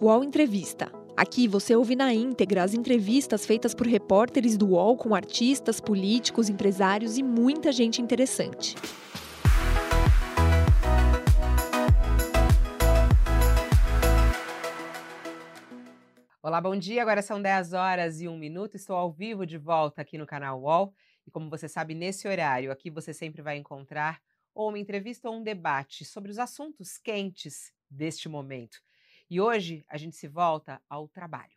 UOL Entrevista. Aqui você ouve na íntegra as entrevistas feitas por repórteres do UOL com artistas, políticos, empresários e muita gente interessante. Olá, bom dia. Agora são 10 horas e 1 minuto. Estou ao vivo de volta aqui no canal UOL. E como você sabe, nesse horário aqui você sempre vai encontrar ou uma entrevista ou um debate sobre os assuntos quentes deste momento. E hoje a gente se volta ao trabalho.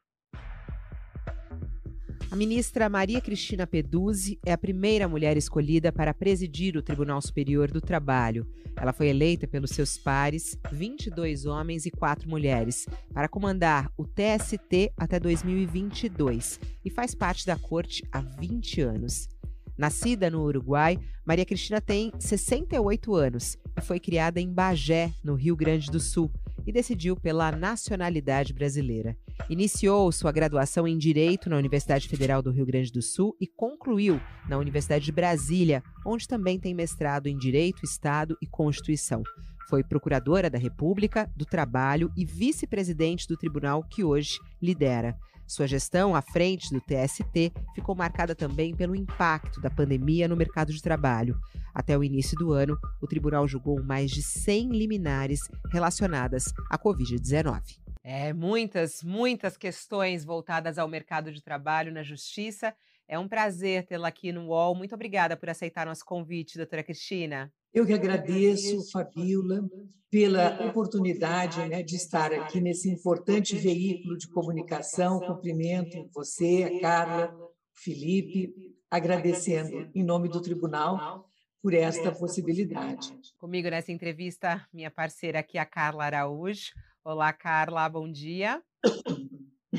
A ministra Maria Cristina Peduzzi é a primeira mulher escolhida para presidir o Tribunal Superior do Trabalho. Ela foi eleita pelos seus pares, 22 homens e 4 mulheres, para comandar o TST até 2022 e faz parte da corte há 20 anos. Nascida no Uruguai, Maria Cristina tem 68 anos e foi criada em Bagé, no Rio Grande do Sul, e decidiu pela nacionalidade brasileira. Iniciou sua graduação em Direito na Universidade Federal do Rio Grande do Sul e concluiu na Universidade de Brasília, onde também tem mestrado em Direito, Estado e Constituição. Foi procuradora da República, do Trabalho e vice-presidente do tribunal que hoje lidera. Sua gestão à frente do TST ficou marcada também pelo impacto da pandemia no mercado de trabalho. Até o início do ano, o tribunal julgou mais de 100 liminares relacionadas à Covid-19. É, muitas, muitas questões voltadas ao mercado de trabalho na justiça. É um prazer tê-la aqui no UOL. Muito obrigada por aceitar nosso convite, doutora Cristina. Eu que agradeço, Fabiola, pela oportunidade né, de estar aqui nesse importante veículo de comunicação. Cumprimento você, a Carla, o Felipe, agradecendo em nome do tribunal por esta possibilidade. Comigo nessa entrevista, minha parceira aqui, a Carla Araújo. Olá, Carla, bom dia.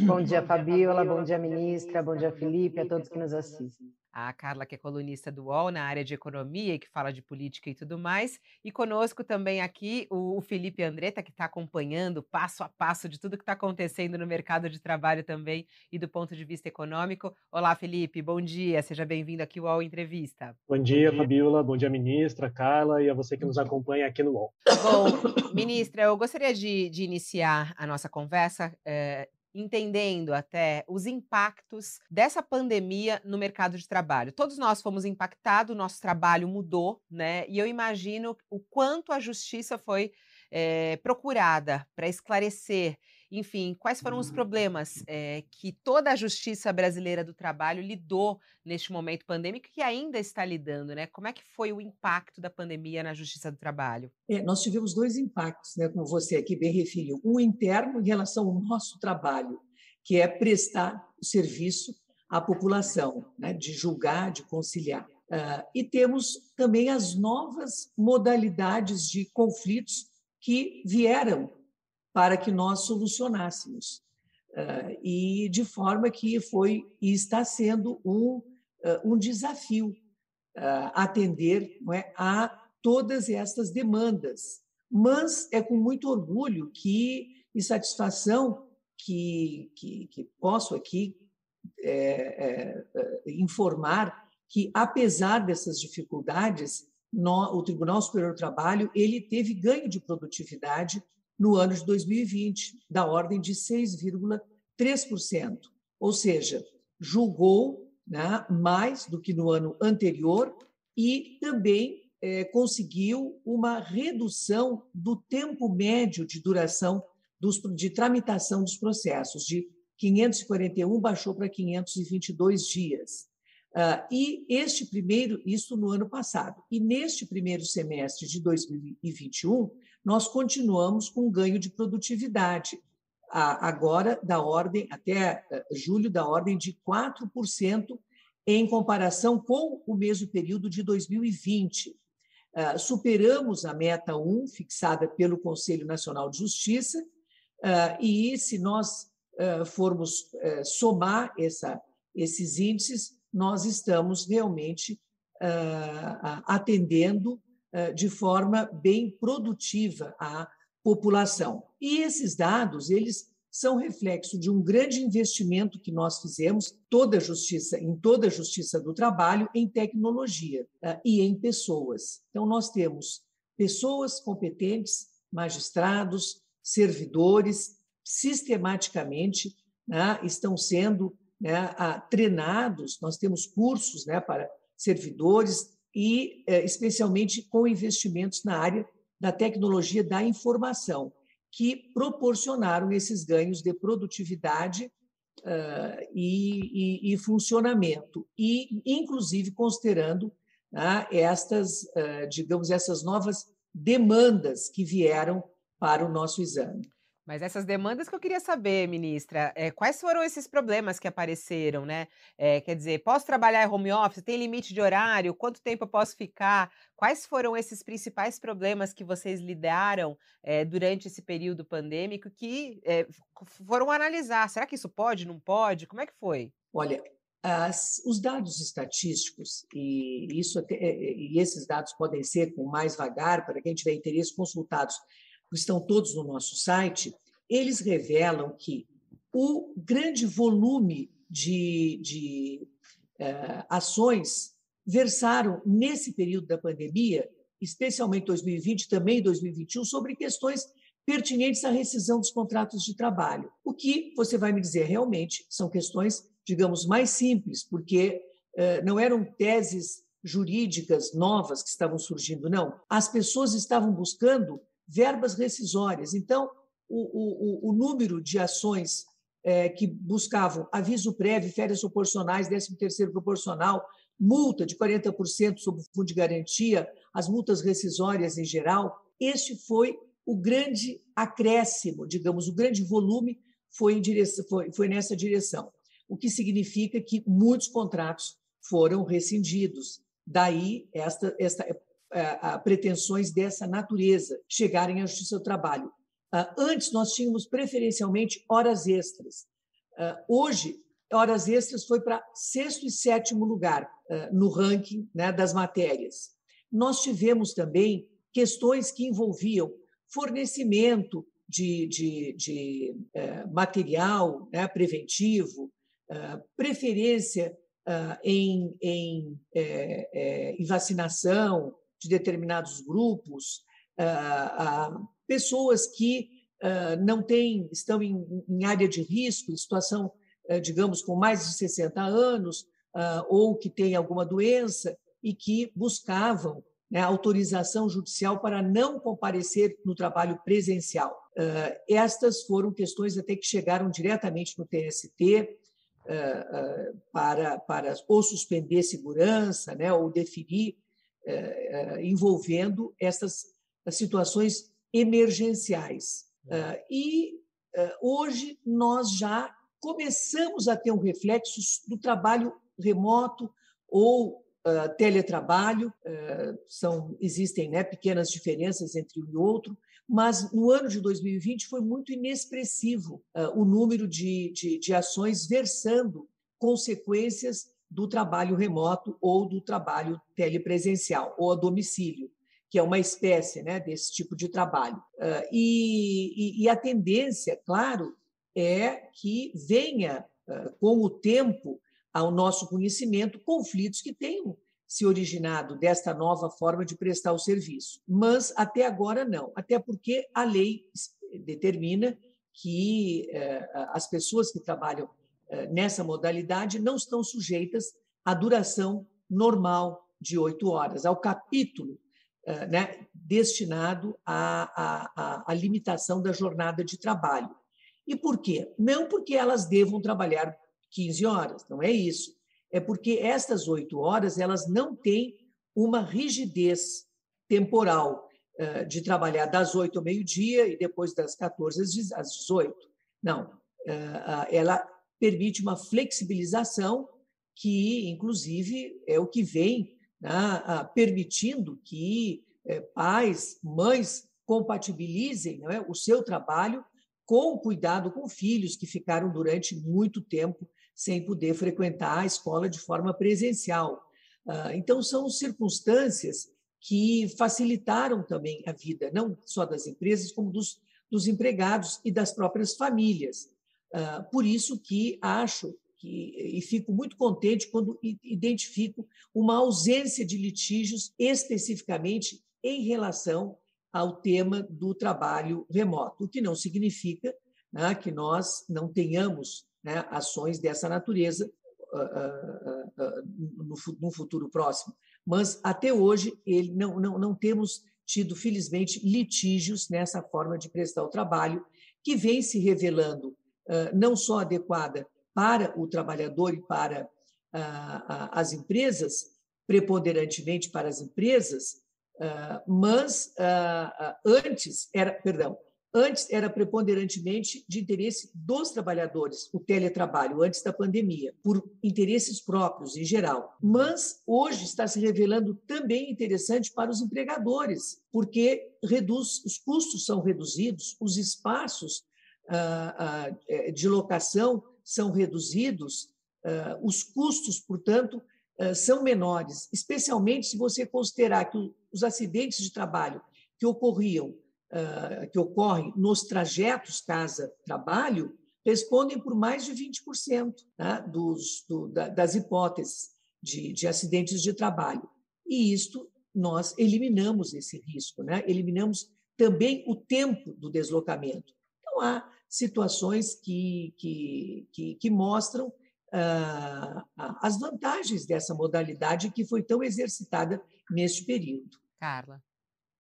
Bom dia, Fabiola, bom dia, ministra, bom dia, Felipe, a todos que nos assistem a Carla, que é colunista do UOL na área de economia e que fala de política e tudo mais. E conosco também aqui o Felipe Andretta, que está acompanhando passo a passo de tudo que está acontecendo no mercado de trabalho também e do ponto de vista econômico. Olá, Felipe, bom dia, seja bem-vindo aqui ao UOL Entrevista. Bom dia, Fabiola, bom dia, ministra, Carla e a você que nos acompanha aqui no UOL. Bom, ministra, eu gostaria de, de iniciar a nossa conversa eh, entendendo até os impactos dessa pandemia no mercado de trabalho. Todos nós fomos impactados, nosso trabalho mudou, né? E eu imagino o quanto a justiça foi é, procurada para esclarecer, enfim, quais foram os uhum. problemas é, que toda a justiça brasileira do trabalho lidou neste momento pandêmico e ainda está lidando, né? Como é que foi o impacto da pandemia na justiça do trabalho? É, nós tivemos dois impactos, né, como você aqui bem referiu. Um interno em relação ao nosso trabalho, que é prestar serviço à população, né, de julgar, de conciliar. Uh, e temos também as novas modalidades de conflitos que vieram para que nós solucionássemos. Uh, e de forma que foi e está sendo um, uh, um desafio uh, atender é, a todas estas demandas. Mas é com muito orgulho que, e satisfação que, que, que posso aqui é, é, informar que, apesar dessas dificuldades, no, o Tribunal Superior do Trabalho ele teve ganho de produtividade no ano de 2020, da ordem de 6,3%, ou seja, julgou né, mais do que no ano anterior e também é, conseguiu uma redução do tempo médio de duração dos, de tramitação dos processos, de 541 baixou para 522 dias. Uh, e este primeiro, isso no ano passado, e neste primeiro semestre de 2021, nós continuamos com ganho de produtividade, agora da ordem, até uh, julho, da ordem de 4% em comparação com o mesmo período de 2020. superamos a meta 1, fixada pelo Conselho Nacional de Justiça, e se nós formos somar essa, esses índices, nós estamos realmente atendendo de forma bem produtiva a população. E esses dados, eles são reflexo de um grande investimento que nós fizemos toda justiça em toda a justiça do trabalho em tecnologia uh, e em pessoas. Então nós temos pessoas competentes, magistrados, servidores sistematicamente né, estão sendo né, treinados, nós temos cursos né, para servidores e, é, especialmente, com investimentos na área da tecnologia da informação, que proporcionaram esses ganhos de produtividade uh, e, e, e, funcionamento, e, inclusive, considerando uh, estas, uh, digamos, essas novas demandas que vieram para o nosso exame. Mas essas demandas que eu queria saber, ministra, é, quais foram esses problemas que apareceram, né? É, quer dizer, posso trabalhar em home office? Tem limite de horário? Quanto tempo eu posso ficar? Quais foram esses principais problemas que vocês lidaram é, durante esse período pandêmico que foram analisar? Será que isso pode, não pode? Como é que foi? Olha, as, os dados estatísticos, e, isso e esses dados podem ser com mais vagar, para quem tiver interesse, consultados estão todos no nosso site, eles revelam que o grande volume de, de uh, ações versaram nesse período da pandemia, especialmente 2020 também 2021, sobre questões pertinentes à rescisão dos contratos de trabalho. O que você vai me dizer realmente são questões, digamos, mais simples, porque uh, não eram teses jurídicas novas que estavam surgindo, não. As pessoas estavam buscando verbas rescisórias. Então, o, o, o número de ações é, que buscavam aviso prévio, férias proporcionais, 13º proporcional, multa de 40% sobre o fundo de garantia, as multas rescisórias em geral, este foi o grande acréscimo, digamos, o grande volume foi, direção, foi, foi nessa direção, o que significa que muitos contratos foram rescindidos. Daí esta, esta pretensões dessa natureza chegarem à Justiça do Trabalho. Ah, antes, nós tínhamos preferencialmente horas extras. Ah, hoje, horas extras foi para sexto e sétimo lugar ah, no ranking né, das matérias. Nós tivemos também questões que envolviam fornecimento de, de, de material né, preventivo, preferência em, em, eh, eh, em vacinação, de determinados grupos, ah, ah, pessoas que ah, não têm, estão em, em área de risco, em situação, digamos, com mais de 60 anos, ou que têm alguma doença e que buscavam né, autorização judicial para não comparecer no trabalho presencial. estas foram questões até que chegaram diretamente no TST para, para ou suspender segurança, né, ou definir eh, envolvendo essas situações emergenciais. Eh, e hoje nós já começamos a ter um reflexo do trabalho remoto ou teletrabalho. são existem né, pequenas diferenças entre um e outro, mas no ano de 2020 foi muito inexpressivo o número de, de, de ações versando consequências do trabalho remoto ou do trabalho telepresencial ou a domicílio, que é uma espécie né, desse tipo de trabalho. Uh, e, e, a tendência, claro, é que venha, uh, com o tempo, ao nosso conhecimento, conflitos que tenham se originado desta nova forma de prestar o serviço. Mas até agora não, até porque a lei determina que uh, as pessoas que trabalham eh, nessa modalidade não estão sujeitas à duração normal de oito horas, ao capítulo eh, né, destinado à, à, à limitação da jornada de trabalho. E por quê? Não porque elas devam trabalhar 15 horas, não é isso. É porque estas oito horas elas não têm uma rigidez temporal eh, de trabalhar das oito ao meio-dia e depois das 14 às 18. Não, ela permite uma flexibilização que, inclusive, é o que vem né, permitindo que é, pais, mães compatibilizem é, o seu trabalho com cuidado com filhos que ficaram durante muito tempo sem poder frequentar a escola de forma presencial. Ah, então, são circunstâncias que facilitaram também a vida, não só das empresas, como dos, dos empregados e das próprias famílias. Ah, por isso que acho que, e fico muito contente quando identifico uma ausência de litígios especificamente em relação ao tema do trabalho remoto, o que não significa né, que nós não tenhamos né, ações dessa natureza uh, uh, no, no, futuro próximo. Mas, até hoje, ele, não, não, não temos tido, felizmente, litígios nessa forma de prestar o trabalho, que vem se revelando não só adequada para o trabalhador e para as empresas, preponderantemente para as empresas, mas antes era, perdão, Antes era preponderantemente de interesse dos trabalhadores, o teletrabalho, antes da pandemia, por interesses próprios em geral. Mas hoje está se revelando também interessante para os empregadores, porque reduz, os custos são reduzidos, os espaços de locação são reduzidos, ah, os custos, portanto, são menores, especialmente se você considerar que os acidentes de trabalho que ocorriam que ocorrem nos trajetos casa-trabalho respondem por mais de 20% tá? dos, do, da, das hipóteses de, de acidentes de trabalho. E isto nós eliminamos esse risco, né? eliminamos também o tempo do deslocamento. Então, há situações que, que, que, que mostram uh, as vantagens dessa modalidade que foi tão exercitada neste período. Carla.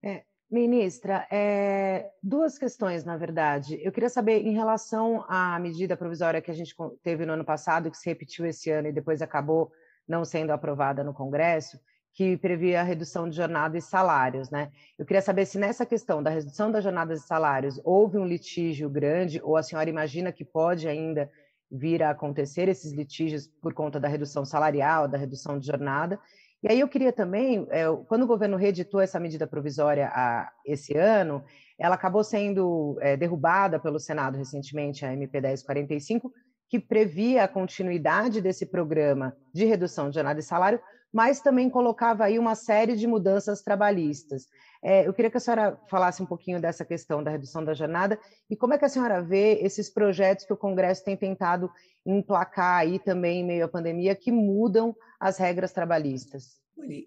É, Ministra, é, duas questões, na verdade. Eu queria saber, em relação à medida provisória que a gente teve no ano passado, que se repetiu esse ano e depois acabou não sendo aprovada no Congresso, que previa a redução de jornada e salários, né? Eu queria saber se nessa questão da redução das jornadas e salários houve um litígio grande, ou a senhora imagina que pode ainda vir a acontecer esses litígios por conta da redução salarial, da redução de jornada, e aí eu queria também, é, quando o governo reeditou essa medida provisória esse ano, ela acabou sendo é, derrubada pelo Senado recentemente, a MP 1045, que previa a continuidade desse programa de redução de jornada e salário, mas também colocava aí uma série de mudanças trabalhistas. É, eu queria que a senhora falasse um pouquinho dessa questão da redução da jornada e como é que a senhora vê esses projetos que o Congresso tem tentado emplacar aí também em meio à pandemia que mudam as regras trabalhistas?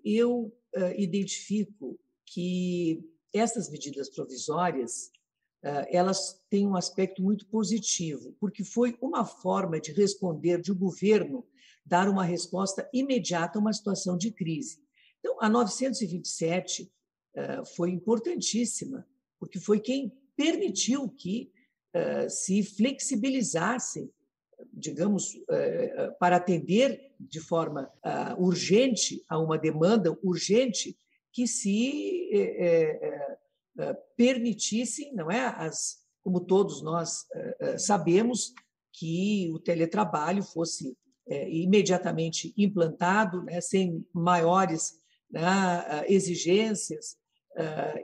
Eu uh, identifico que essas medidas provisórias uh, elas têm um aspecto muito positivo, porque foi uma forma de responder de um governo dar uma resposta imediata a uma situação de crise. Então, a 927 uh, foi importantíssima, porque foi quem permitiu que se flexibilizassem digamos, eh, eh, para atender de forma urgente a uma demanda urgente que se eh, permitissem, não é, as, como todos nós sabemos, que o teletrabalho fosse imediatamente implantado, né, sem maiores né, exigências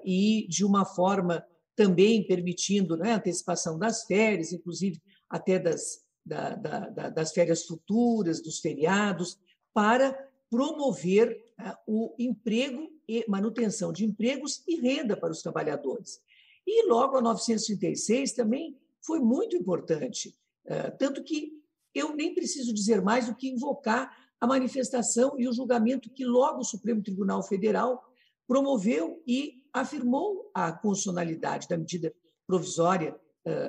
e de uma forma também permitindo né, antecipação das férias, inclusive até das da, da, das férias futuras, dos feriados, para promover uh, o emprego e manutenção de empregos e renda para os trabalhadores. E logo a 936 também foi muito importante, uh, tanto que eu nem preciso dizer mais do que invocar a manifestação e o julgamento que logo o Supremo Tribunal Federal promoveu e afirmou a constitucionalidade da medida provisória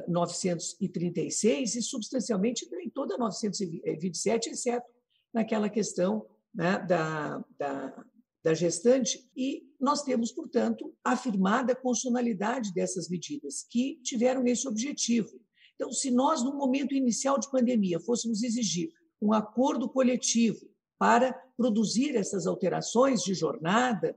936 e substancialmente em toda 927, exceto naquela questão né, da, da, da gestante. E nós temos, portanto, afirmada a constitucionalidade dessas medidas que tiveram esse objetivo. Então, se nós, no momento inicial de pandemia, fôssemos exigir um acordo coletivo para produzir essas alterações de jornada,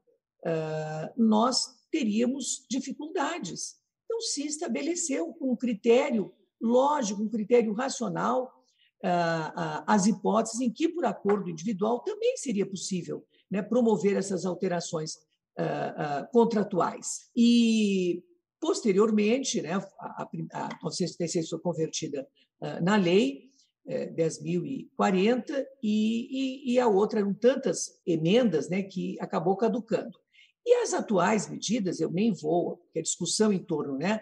nós teríamos dificuldades. Então, se estabeleceu um critério lógico, um critério racional, ah, ah, as hipóteses em que, por acordo individual, também seria possível né, promover essas alterações ah, contratuais. E, posteriormente, né, a, a 936 foi convertida na lei, 10.040, eh, e, e, e a outra eram tantas emendas né, que acabou caducando. E as atuais medidas, eu nem vou, porque a discussão em torno né,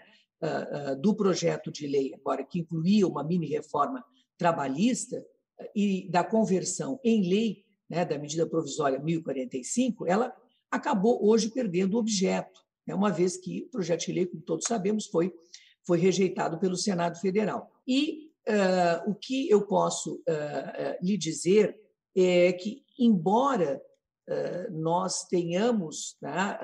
do projeto de lei, agora que incluía uma mini-reforma trabalhista e da conversão em lei né, da medida provisória 1045, ela acabou hoje perdendo o objeto, né, uma vez que o projeto de lei, como todos sabemos, foi foi rejeitado pelo Senado Federal. E uh, o que eu posso uh, lhe dizer é que, embora nós tenhamos né,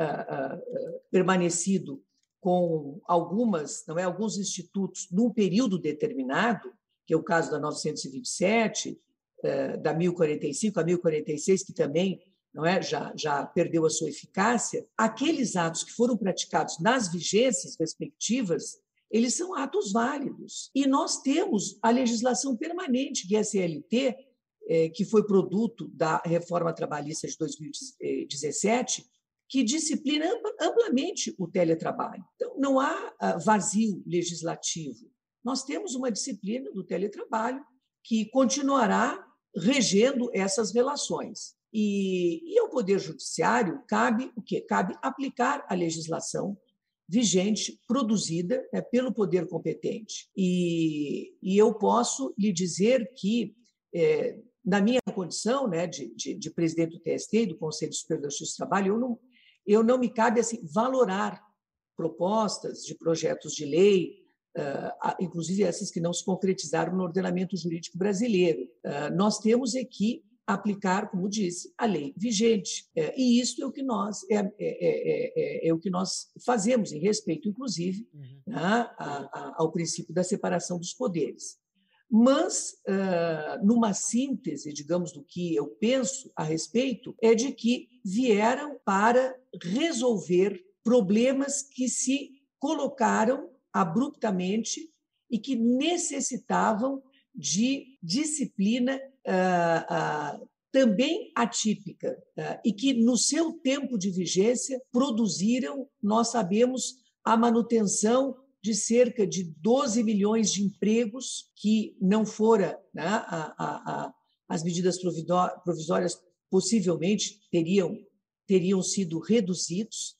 permanecido com algumas, não é, alguns institutos num período determinado, que é o caso da 927, da 1045 a 1046, que também não é, já, já perdeu a sua eficácia, aqueles atos que foram praticados nas vigências respectivas, eles são atos válidos. E nós temos a legislação permanente, que é é, que foi produto da reforma trabalhista de 2017, que disciplina amplamente o teletrabalho. Então, não há ah, vazio legislativo. Nós temos uma disciplina do teletrabalho que continuará regendo essas relações. E, e ao Poder Judiciário cabe o quê? Cabe aplicar a legislação vigente, produzida né, pelo poder competente. E, e, eu posso lhe dizer que, é, na minha condição né, de, de, de, presidente do TST e do Conselho Superior da Justiça do Trabalho, eu não, eu não me cabe assim, valorar propostas de projetos de lei, uh, inclusive essas que não se concretizaram no ordenamento jurídico brasileiro. Uh, nós temos aqui aplicar, como disse, a lei vigente. É, e isso é o que nós é, é, é, é, o que nós fazemos em respeito, inclusive, uhum. né, a, a, ao princípio da separação dos poderes. Mas, uh, numa síntese, digamos, do que eu penso a respeito, é de que vieram para resolver problemas que se colocaram abruptamente e que necessitavam de disciplina uh, uh, também atípica uh, e que, no seu tempo de vigência, produziram, nós sabemos, a manutenção de cerca de 12 milhões de empregos que não fora né, a, a, a, as medidas provisórias possivelmente teriam teriam sido reduzidos.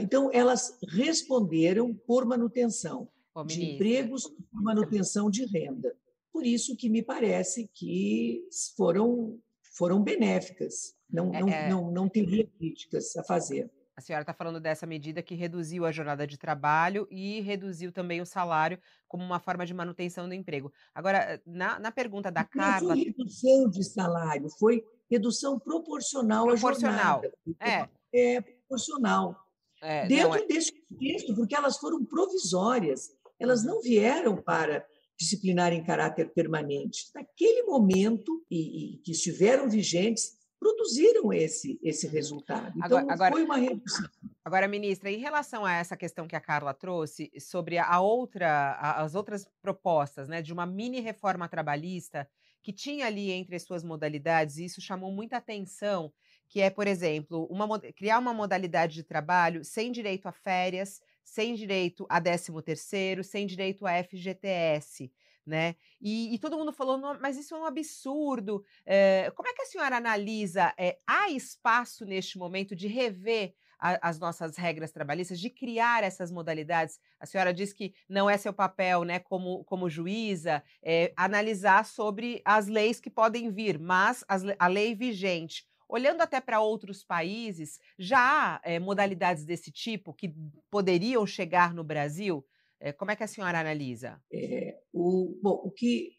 Então, elas responderam por manutenção de empregos, por manutenção de renda. Por isso que me parece que foram, foram benéficas. Não, é, não, é... não, não teria críticas a fazer. A senhora está falando dessa medida que reduziu a jornada de trabalho e reduziu também o salário como uma forma de manutenção do emprego. Agora, na, na pergunta da Carla. Não foi redução de salário, foi redução proporcional, proporcional. à jornada. É, é proporcional. É, Dentro é... desse contexto, porque elas foram provisórias, elas não vieram para disciplinar em caráter permanente. Naquele momento, e, e que estiveram vigentes, produziram esse, esse uhum. resultado. Então, agora, agora, foi uma redução. Agora, ministra, em relação a essa questão que a Carla trouxe sobre a outra, as outras propostas né, de uma mini reforma trabalhista que tinha ali entre as suas modalidades, e isso chamou muita atenção, que é, por exemplo, uma, criar uma modalidade de trabalho sem direito a férias, sem direito a 13 terceiro, sem direito a FGTS, né? E, e todo mundo falou, mas isso é um absurdo. É, como é que a senhora analisa? É, há espaço neste momento de rever a, as nossas regras trabalhistas, de criar essas modalidades? A senhora diz que não é seu papel, né, como, como juíza, é, analisar sobre as leis que podem vir, mas as, a lei vigente Olhando até para outros países, já há é, modalidades desse tipo que poderiam chegar no Brasil? É, como é que a senhora analisa? É, o, bom, o que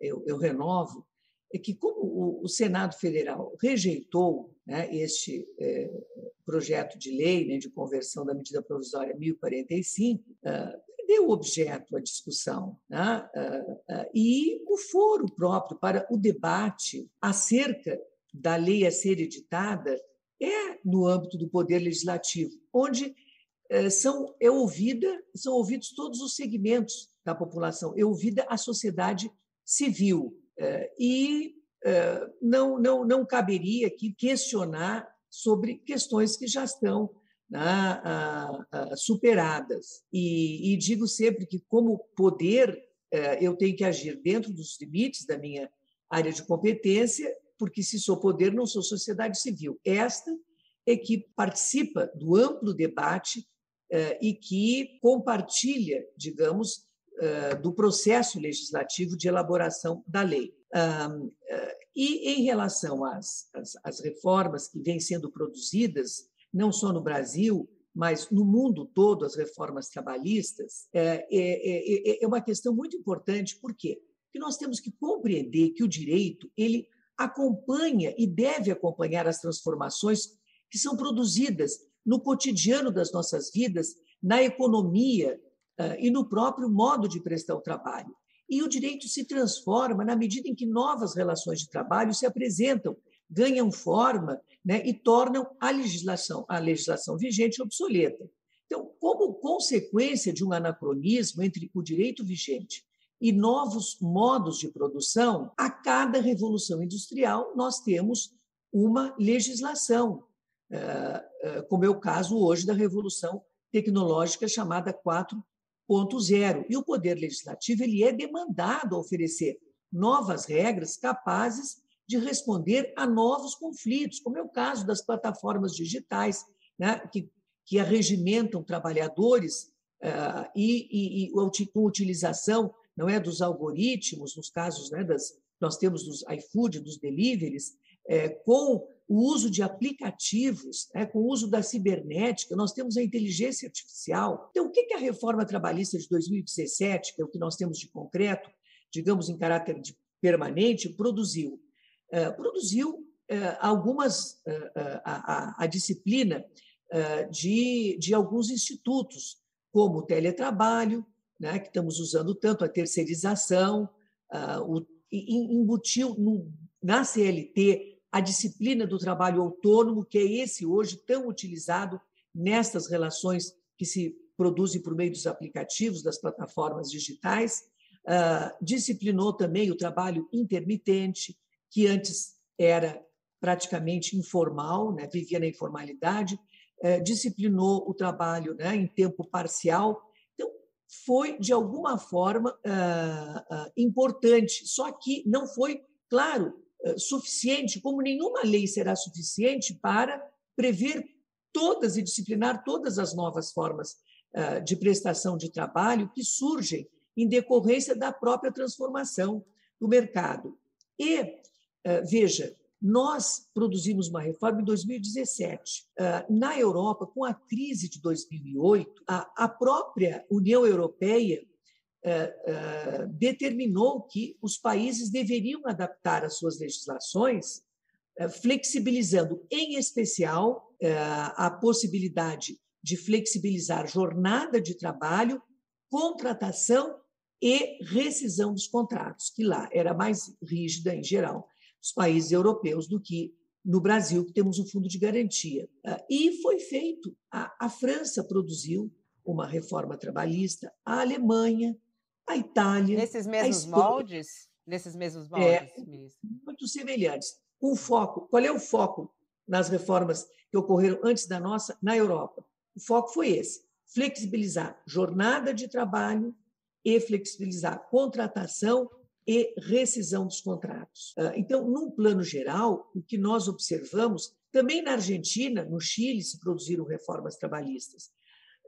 eu, eu, renovo é que, como o, o Senado Federal rejeitou né, este projeto de lei né, de conversão da medida provisória 1045, uh, deu objeto à discussão né, uh, uh, e o foro próprio para o debate acerca da lei a ser editada é no âmbito do poder legislativo, onde é, são é ouvida são ouvidos todos os segmentos da população, é ouvida a sociedade civil é, e é, não não não caberia aqui questionar sobre questões que já estão né, superadas. E, e, digo sempre que como poder eu tenho que agir dentro dos limites da minha área de competência porque se sou poder, não sou sociedade civil. Esta é que participa do amplo debate eh, e que compartilha, digamos, eh, do processo legislativo de elaboração da lei. Eh, e em relação às, às, às reformas que vêm sendo produzidas, não só no Brasil, mas no mundo todo, as reformas trabalhistas é, é, é, é uma questão muito importante. Por quê? Porque nós temos que compreender que o direito ele acompanha e deve acompanhar as transformações que são produzidas no cotidiano das nossas vidas, na economia uh, e no próprio modo de prestar o trabalho. E o direito se transforma na medida em que novas relações de trabalho se apresentam, ganham forma né, e tornam a legislação, a legislação vigente obsoleta. Então, como consequência de um anacronismo entre o direito vigente e novos modos de produção, a cada revolução industrial nós temos uma legislação, eh, eh, como é o caso hoje da revolução tecnológica chamada 4.0. E o poder legislativo ele é demandado a oferecer novas regras capazes de responder a novos conflitos, como é o caso das plataformas digitais, né, que, que arregimentam trabalhadores uh, e, e, e, com utilização não é dos algoritmos, nos casos né, das nós temos dos iFood, dos deliveries, é, com o uso de aplicativos, é, com o uso da cibernética, nós temos a inteligência artificial. Então, o que, que a reforma trabalhista de 2017, que é o que nós temos de concreto, digamos em caráter de permanente, produziu? É, produziu é, algumas é, a, a, a disciplina de, de alguns institutos, como o teletrabalho, né, que estamos usando tanto a terceirização, o, embutiu no, na CLT a disciplina do trabalho autônomo, que é esse hoje tão utilizado nestas relações que se produzem por meio dos aplicativos, das plataformas digitais. Uh, disciplinou também o trabalho intermitente, que antes era praticamente informal, né, vivia na informalidade, uh, disciplinou o trabalho né, em tempo parcial, foi, de alguma forma, ah, ah, importante, só que não foi, claro, ah, suficiente, como nenhuma lei será suficiente para prever todas e disciplinar todas as novas formas de prestação de trabalho que surgem em decorrência da própria transformação do mercado. E, veja, nós produzimos uma reforma em 2017. Ah, na Europa, com a crise de 2008, a própria União Europeia ah, ah, determinou que os países deveriam adaptar as suas legislações, flexibilizando, em especial, a possibilidade de flexibilizar jornada de trabalho, contratação e rescisão dos contratos, que lá era mais rígida em geral os países europeus do que no Brasil, que temos um fundo de garantia. Ah, e foi feito. A, a França produziu uma reforma trabalhista, a Alemanha, a Itália. Nesses mesmos moldes? Nesses mesmos moldes, é, Muito semelhantes. O foco, qual é o foco nas reformas que ocorreram antes da nossa na Europa? O foco foi esse: flexibilizar jornada de trabalho e flexibilizar contratação e rescisão dos contratos. Ah, então, num plano geral, o que nós observamos, também na Argentina, no Chile, se produziram reformas trabalhistas,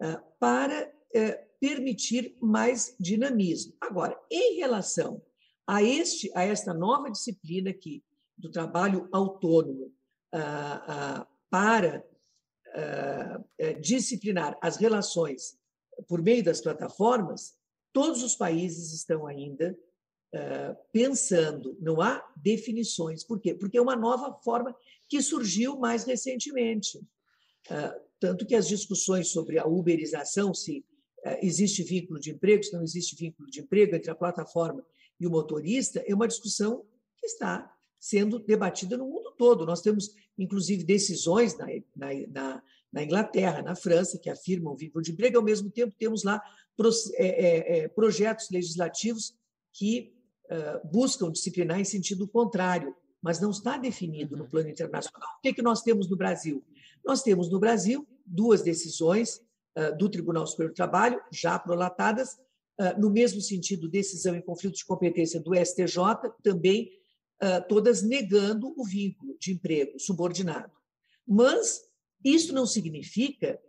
ah, para eh, permitir mais dinamismo. Agora, em relação a, este, a esta nova disciplina aqui, do trabalho autônomo, ah, para eh, disciplinar as relações por meio das plataformas, todos os países estão ainda pensando, não há definições. Por quê? Porque é uma nova forma que surgiu mais recentemente. tanto que as discussões sobre a uberização, se existe vínculo de emprego, se não existe vínculo de emprego entre a plataforma e o motorista, é uma discussão que está sendo debatida no mundo todo. Nós temos, inclusive, decisões na, na, na Inglaterra, na França, que afirmam o vínculo de emprego, ao mesmo tempo temos lá projetos legislativos que buscam disciplinar em sentido contrário, mas não está definido no uhum. plano internacional. O que, é que nós temos no Brasil? Nós temos no Brasil duas decisões do Tribunal Superior do Trabalho, já prolatadas, no mesmo sentido, decisão em conflito de competência do STJ, também todas negando o vínculo de emprego subordinado. Mas isso não significa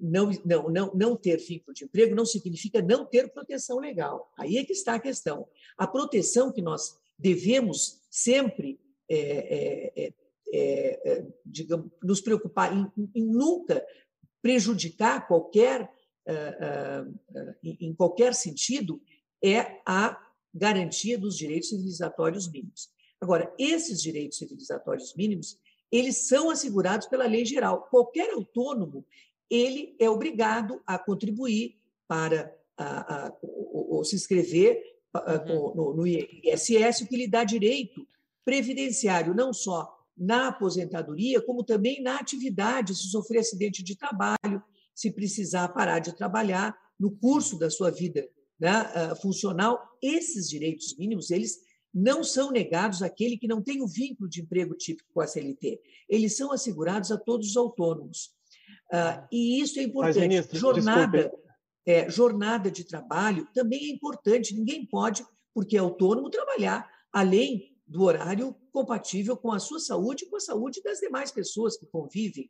não, não, não, não ter vínculo de emprego não significa não ter proteção legal. Aí é que está a questão. A proteção que nós devemos sempre é, é, é, é, é, digamos, nos preocupar em, em nunca prejudicar qualquer, uh, uh, em qualquer sentido, é a garantia dos direitos civilizatórios mínimos. Agora, esses direitos civilizatórios mínimos, eles são assegurados pela lei geral. Qualquer autônomo, ele é obrigado a contribuir para a, a, ou, se inscrever uhum. no, no ISS, o que lhe dá direito previdenciário, não só na aposentadoria, como também na atividade, se sofrer acidente de trabalho, se precisar parar de trabalhar no curso da sua vida né, ah, funcional. Esses direitos mínimos, eles não são negados àquele que não tem o vínculo de emprego típico com a CLT. Eles são assegurados a todos os autônomos. Uh, e isso é importante. Mas, ministro, jornada, é, jornada de trabalho também é importante. Ninguém pode, porque é autônomo, trabalhar além do horário compatível com a sua saúde e com a saúde das demais pessoas que convivem.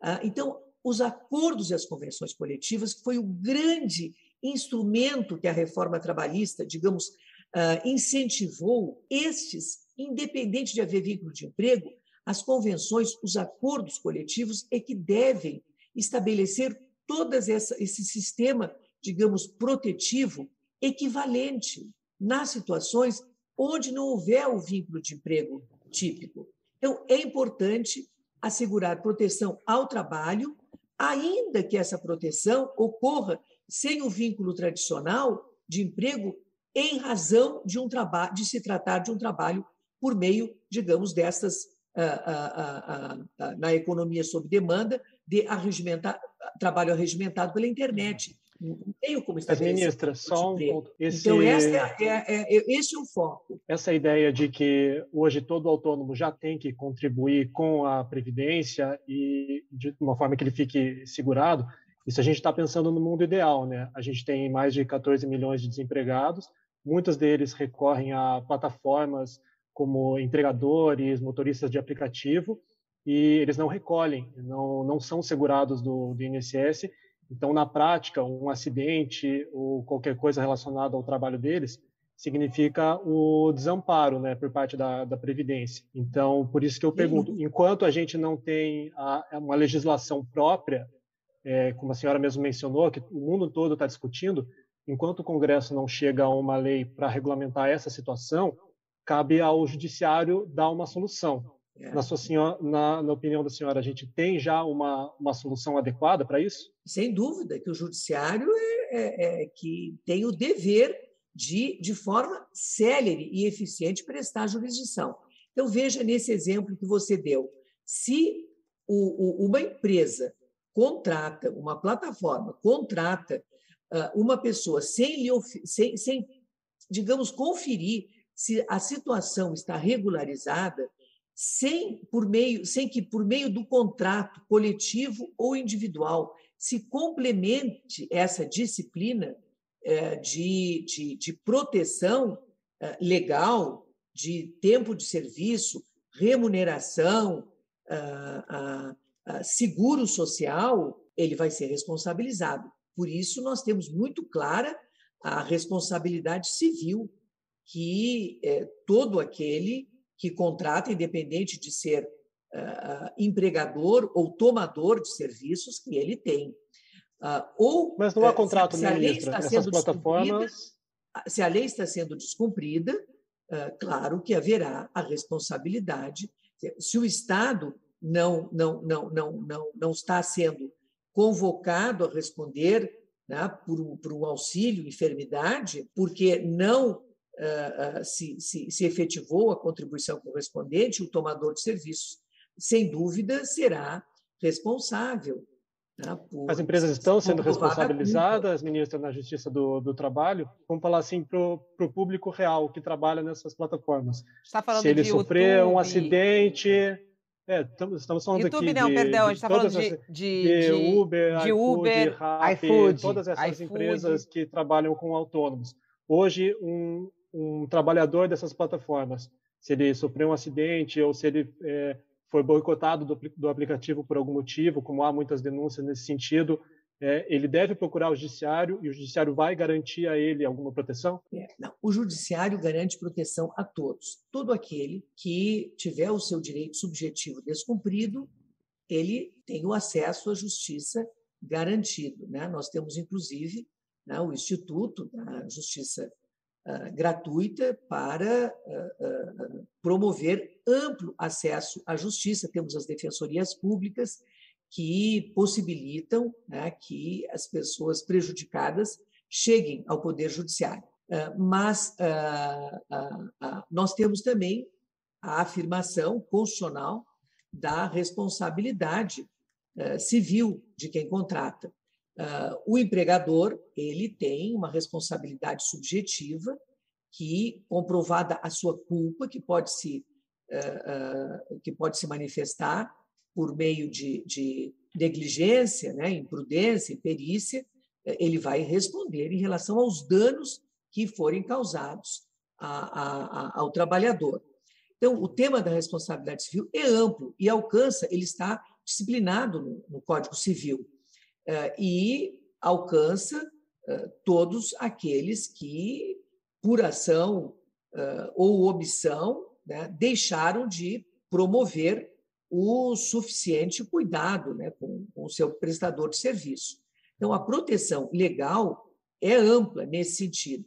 Ah, então, os acordos e as convenções coletivas foi o grande instrumento que a reforma trabalhista, digamos, ah, incentivou estes, independente de haver vínculo de emprego, as convenções, os acordos coletivos é que devem estabelecer todo esse sistema, digamos, protetivo equivalente nas situações onde não houver o vínculo de emprego típico. Então, é importante assegurar proteção ao trabalho, ainda que essa proteção ocorra sem o vínculo tradicional de emprego em razão de um trabalho de se tratar de um trabalho por meio, digamos, dessas ah, ah, ah, na economia sob demanda de arregimentar, trabalho arregimentado pela internet, não tenho como estabelecer. Mas, ministra, só um ponto. Esse... Então, essa é, é, é, esse é o foco. Essa ideia de que hoje todo autônomo já tem que contribuir com a Previdência e de uma forma que ele fique segurado, isso a gente está pensando no mundo ideal, né? A gente tem mais de 14 milhões de desempregados, muitos deles recorrem a plataformas como entregadores, motoristas de aplicativo, e eles não recolhem, não, não são segurados do, do INSS, então, na prática, um acidente ou qualquer coisa relacionada ao trabalho deles significa o desamparo né, por parte da, da Previdência. Então, por isso que eu pergunto, enquanto a gente não tem a, uma legislação própria, é, como a senhora mesmo mencionou, que o mundo todo está discutindo, enquanto o Congresso não chega a uma lei para regulamentar essa situação, cabe ao Judiciário dar uma solução. É. Na, sua senhora, na, na, opinião da senhora, a gente tem já uma, uma solução adequada para isso? Sem dúvida que o judiciário é, é, é, que tem o dever de, de forma célere e eficiente, prestar jurisdição. Então, veja nesse exemplo que você deu. Se o, o, uma empresa contrata, uma plataforma contrata uh, uma pessoa sem, lhe, sem, sem, digamos, conferir se a situação está regularizada, sem por meio, sem que por meio do contrato coletivo ou individual se complemente essa disciplina é, de, de, de proteção é, legal, de tempo de serviço, remuneração, seguro social, ele vai ser responsabilizado. Por isso, nós temos muito clara a responsabilidade civil, que é todo aquele que contrata, independente de ser uh, empregador ou tomador de serviços que ele tem. Uh, ou, Mas não há contrato, se, se ministra, essas plataformas... Se a lei está sendo descumprida, uh, claro que haverá a responsabilidade. Se o Estado não, não, não, não, não, não está sendo convocado a responder né, por, um, por um auxílio enfermidade, porque não se, se, se efetivou a contribuição correspondente, o tomador de serviços, sem dúvida, será responsável. Né, As empresas estão sendo responsabilizadas, ministra, na Justiça do, do Trabalho. Vamos falar assim para o público real que trabalha nessas plataformas. Está falando Se ele de sofrer YouTube. um acidente, é, estamos, estamos falando YouTube aqui não, de, perdão, a gente está falando de, de, de, Uber, de iFood, Uber, iFood, todas essas iFood. empresas que trabalham com autônomos. Hoje, um, um trabalhador dessas plataformas, se ele sofreu um acidente ou se ele é, foi boicotado do, do, aplicativo por algum motivo, como há muitas denúncias nesse sentido, é, ele deve procurar o judiciário e o judiciário vai garantir a ele alguma proteção? É, não, o judiciário garante proteção a todos. Todo aquele que tiver o seu direito subjetivo descumprido, ele tem o acesso à justiça garantido. Né? Nós temos, inclusive, né, o Instituto da Justiça uh, Gratuita para uh, promover amplo acesso à justiça. Temos as defensorias públicas que possibilitam né, que as pessoas prejudicadas cheguem ao Poder Judiciário. Mas nós temos também a afirmação constitucional da responsabilidade civil de quem contrata. Uh, o empregador ele tem uma responsabilidade subjetiva que, comprovada a sua culpa, que pode se, uh, uh, que pode se manifestar por meio de, de negligência, né, imprudência, perícia, ele vai responder em relação aos danos que forem causados a, a, a, ao trabalhador. Então, o tema da responsabilidade civil é amplo e alcança, ele está disciplinado no, no Código Civil. Eh, e alcança eh, todos aqueles que, por ação eh, ou omissão, né, deixaram de promover o suficiente cuidado né, com, com o seu prestador de serviço. Então, a proteção legal é ampla nesse sentido.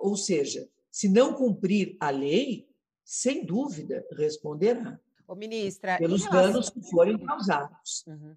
ou seja, se não cumprir a lei, sem dúvida responderá. Ô, ministra, pelos relação... danos que forem causados. Uhum.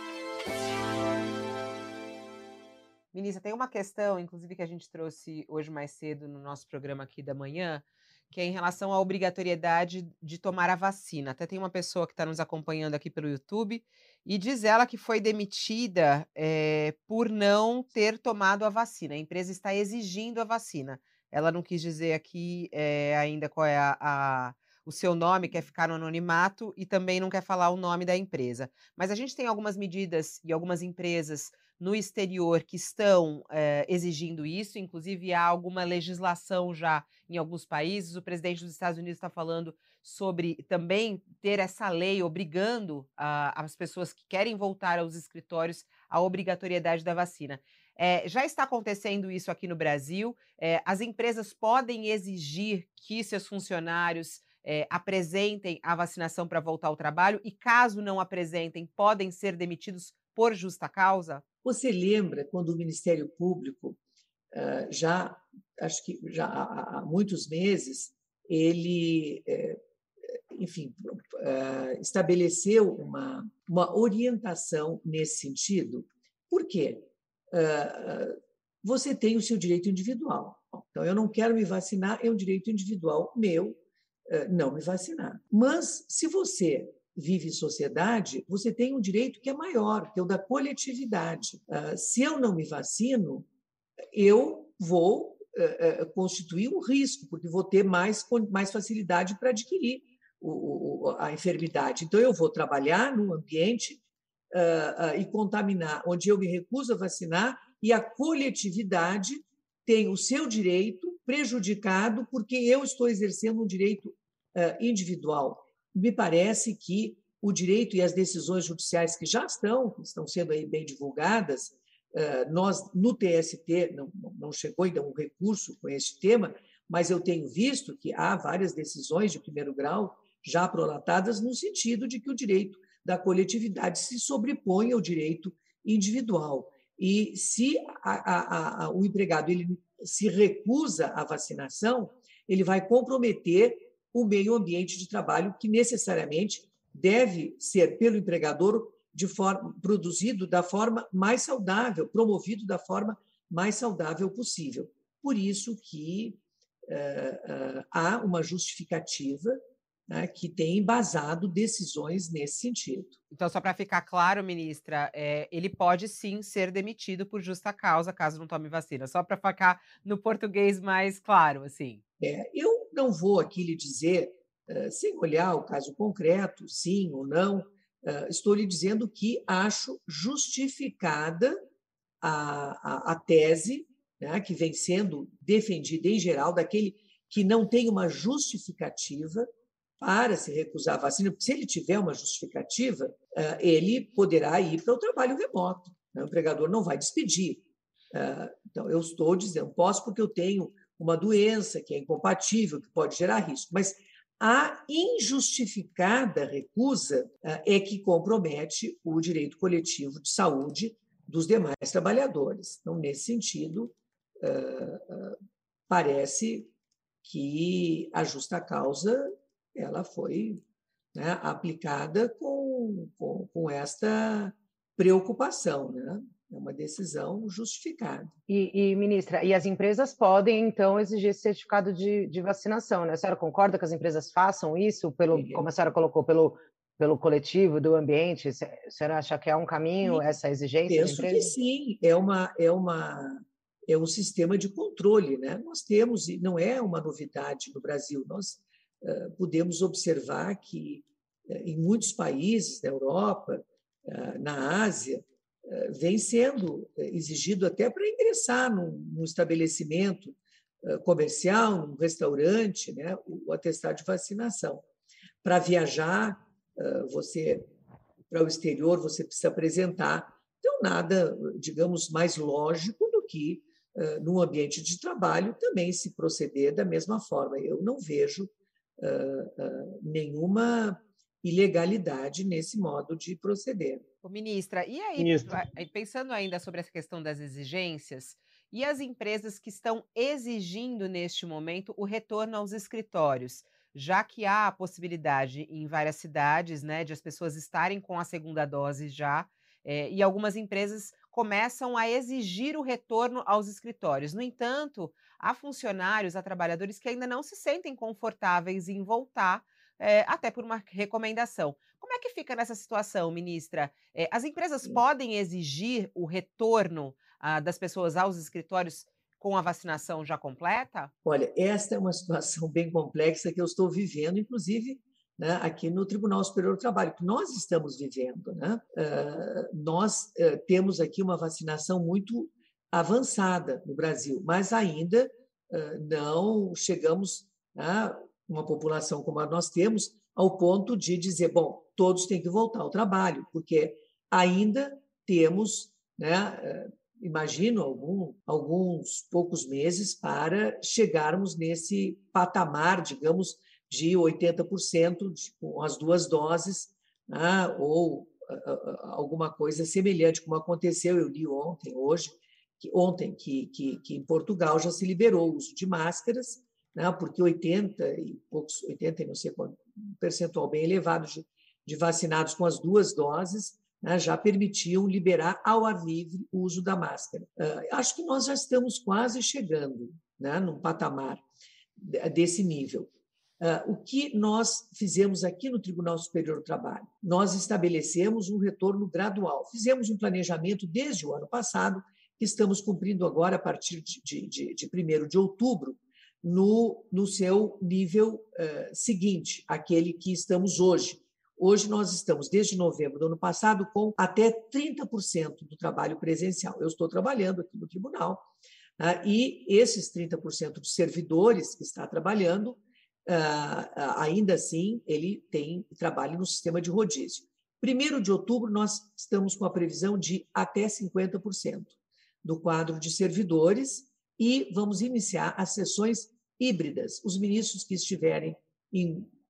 Ministra, tem uma questão, inclusive, que a gente trouxe hoje mais cedo no nosso programa aqui da manhã, que é em relação à obrigatoriedade de tomar a vacina. Até tem uma pessoa que está nos acompanhando aqui pelo YouTube e diz ela que foi demitida é, por não ter tomado a vacina. A empresa está exigindo a vacina. Ela não quis dizer aqui é, ainda qual é a, a, o seu nome, quer ficar no anonimato e também não quer falar o nome da empresa. Mas a gente tem algumas medidas e algumas empresas no exterior que estão é, exigindo isso, inclusive há alguma legislação já em alguns países. O presidente dos Estados Unidos está falando sobre também ter essa lei obrigando as pessoas que querem voltar aos escritórios a obrigatoriedade da vacina. É, já está acontecendo isso aqui no Brasil. É, as empresas podem exigir que seus funcionários é, apresentem a vacinação para voltar ao trabalho e, caso não apresentem, podem ser demitidos por justa causa? Você lembra quando o Ministério Público, já, acho que já há muitos meses, ele, é, enfim, estabeleceu uma, uma orientação nesse sentido? Por quê? Você tem o seu direito individual. Então, eu não quero me vacinar, é um direito individual meu não me vacinar. Mas, se você vive em sociedade, você tem um direito que é maior, que é o da coletividade. Ah, se eu não me vacino, eu vou eh, eh, constituir um risco, porque vou ter mais, mais facilidade para adquirir a enfermidade. Então, eu vou trabalhar num ambiente ah, ah, e contaminar, onde eu me recuso a vacinar, e a coletividade tem o seu direito prejudicado porque eu estou exercendo um direito individual me parece que o direito e as decisões judiciais que já estão, estão sendo aí bem divulgadas, eh, nós, no TST, não, não chegou ainda um recurso com esse tema, mas eu tenho visto que há várias decisões de primeiro grau já prolatadas no sentido de que o direito da coletividade se sobrepõe ao direito individual. E se a, a, a, o empregado ele se recusa à vacinação, ele vai comprometer o meio ambiente de trabalho que necessariamente deve ser pelo empregador de forma produzido da forma mais saudável, promovido da forma mais saudável possível. Por isso que uh, uh, há uma justificativa né, que tem embasado decisões nesse sentido. Então, só para ficar claro, ministra, é, ele pode sim ser demitido por justa causa, caso não tome vacina. Só para ficar no português mais claro, assim. É, eu não vou aqui lhe dizer, uh, sem olhar o caso concreto, sim ou não, uh, estou lhe dizendo que acho justificada a, a, a tese né, que vem sendo defendida em geral daquele que não tem uma justificativa para se recusar a vacina, porque se ele tiver uma justificativa, eh, ele poderá ir para o trabalho remoto. Né? O empregador não vai despedir. Eh, então, eu estou dizendo, posso porque eu tenho uma doença que é incompatível, que pode gerar risco, mas a injustificada recusa eh, é que compromete o direito coletivo de saúde dos demais trabalhadores. Então, nesse sentido, parece que a justa causa ela foi né, aplicada com, com, com, esta preocupação, né? É uma decisão justificada. E, e, ministra, e as empresas podem, então, exigir esse certificado de, de vacinação, né? A senhora concorda que as empresas façam isso, pelo, Sim. como a senhora colocou, pelo, pelo coletivo, do ambiente? A senhora acha que é um caminho sim. essa exigência? Penso que sim, é, uma, é, uma, é um sistema de controle, né? Nós temos, e não é uma novidade no Brasil, nós eh, podemos observar que eh, em muitos países da Europa, eh, na Ásia, vem sendo exigido até para ingressar num, num estabelecimento comercial, num restaurante, né, o atestado de vacinação. Para viajar, você para o exterior, você precisa apresentar. Então, nada, digamos, mais lógico do que, num ambiente de trabalho, também se proceder da mesma forma. Eu não vejo nenhuma ilegalidade nesse modo de proceder. Ô, ministra, e aí, ministra. pensando ainda sobre essa questão das exigências, e as empresas que estão exigindo neste momento o retorno aos escritórios, já que há a possibilidade em várias cidades, né, de as pessoas estarem com a segunda dose já, é, e algumas empresas começam a exigir o retorno aos escritórios. No entanto, há funcionários, há trabalhadores que ainda não se sentem confortáveis em voltar, é, até por uma recomendação. Como é que fica nessa situação, ministra? É, as empresas podem exigir o retorno ah, das pessoas aos escritórios com a vacinação já completa? Olha, esta é uma situação bem complexa que eu estou vivendo, inclusive né, aqui no Tribunal Superior do Trabalho, que nós estamos vivendo. Né? Uh, nós uh, temos aqui uma vacinação muito avançada no Brasil, mas ainda uh, não chegamos a uma população como a nós temos ao ponto de dizer, bom, todos têm que voltar ao trabalho, porque ainda temos, né, imagino, algum, alguns poucos meses para chegarmos nesse patamar, digamos, de 80% de, com as duas doses, né, ou alguma coisa semelhante, como aconteceu, eu li ontem, hoje, que, ontem, que, que, que em Portugal já se liberou o uso de máscaras, né, porque 80 e poucos, 80 e não sei quanto, um percentual bem elevado de, de vacinados com as duas doses, né, já permitiam liberar ao ar livre o uso da máscara. Uh, acho que nós já estamos quase chegando né, num patamar desse nível. Uh, o que nós fizemos aqui no Tribunal Superior do Trabalho? Nós estabelecemos um retorno gradual. Fizemos um planejamento desde o ano passado, que estamos cumprindo agora a partir de, de, de, de 1 de outubro, no, no seu nível uh, seguinte, aquele que estamos hoje. Hoje nós estamos, desde novembro do ano passado, com até 30% do trabalho presencial. Eu estou trabalhando aqui no tribunal, uh, e esses 30% de servidores que está trabalhando uh, ainda assim, ele tem trabalho no sistema de rodízio. Primeiro de outubro, nós estamos com a previsão de até 50% do quadro de servidores e vamos iniciar as sessões híbridas. Os ministros que estiverem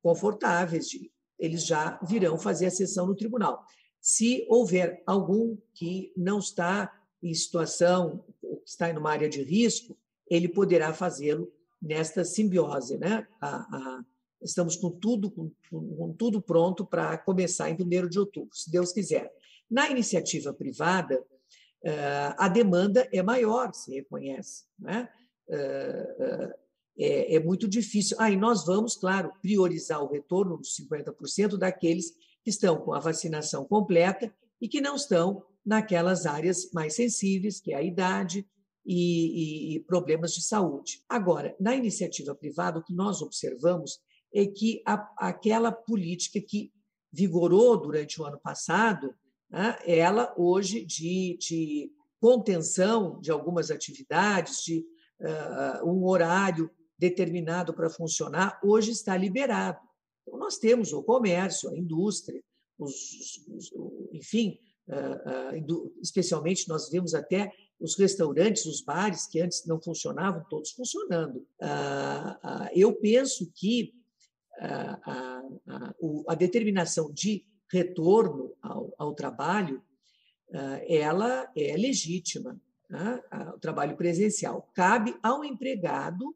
confortáveis, eles já virão fazer a sessão no tribunal. Se houver algum que não está em situação, está em uma área de risco, ele poderá fazê-lo nesta simbiose. Né? A, a, estamos com tudo, com, com tudo pronto para começar em 1 de outubro, se Deus quiser. Na iniciativa privada, a demanda é maior, se reconhece. Né? é, é muito difícil. Ah, e nós vamos, claro, priorizar o retorno dos 50% daqueles que estão com a vacinação completa e que não estão naquelas áreas mais sensíveis, que é a idade e, e, e problemas de saúde. Agora, na iniciativa privada, o que nós observamos é que a, aquela política que vigorou durante o ano passado, né, ela hoje de, de contenção de algumas atividades, de uh, um horário determinado para funcionar, hoje está liberado. Então, nós temos o comércio, a indústria, os, os, enfim, uh, uh, especialmente nós vemos até os restaurantes, os bares que antes não funcionavam, todos funcionando. eu penso que a, a, a determinação de retorno ao, ao trabalho, ela é legítima, né? o trabalho presencial. Cabe ao empregado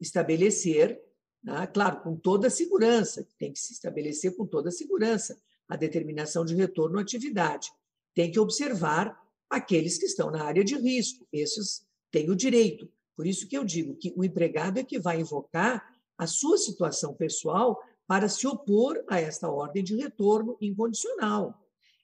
estabelecer, né? claro, com toda a segurança, tem que se estabelecer com toda a segurança a determinação de retorno à atividade. Tem que observar aqueles que estão na área de risco, esses têm o direito. Por isso que eu digo que o empregado é que vai invocar a sua situação pessoal para se opor a esta ordem de retorno incondicional.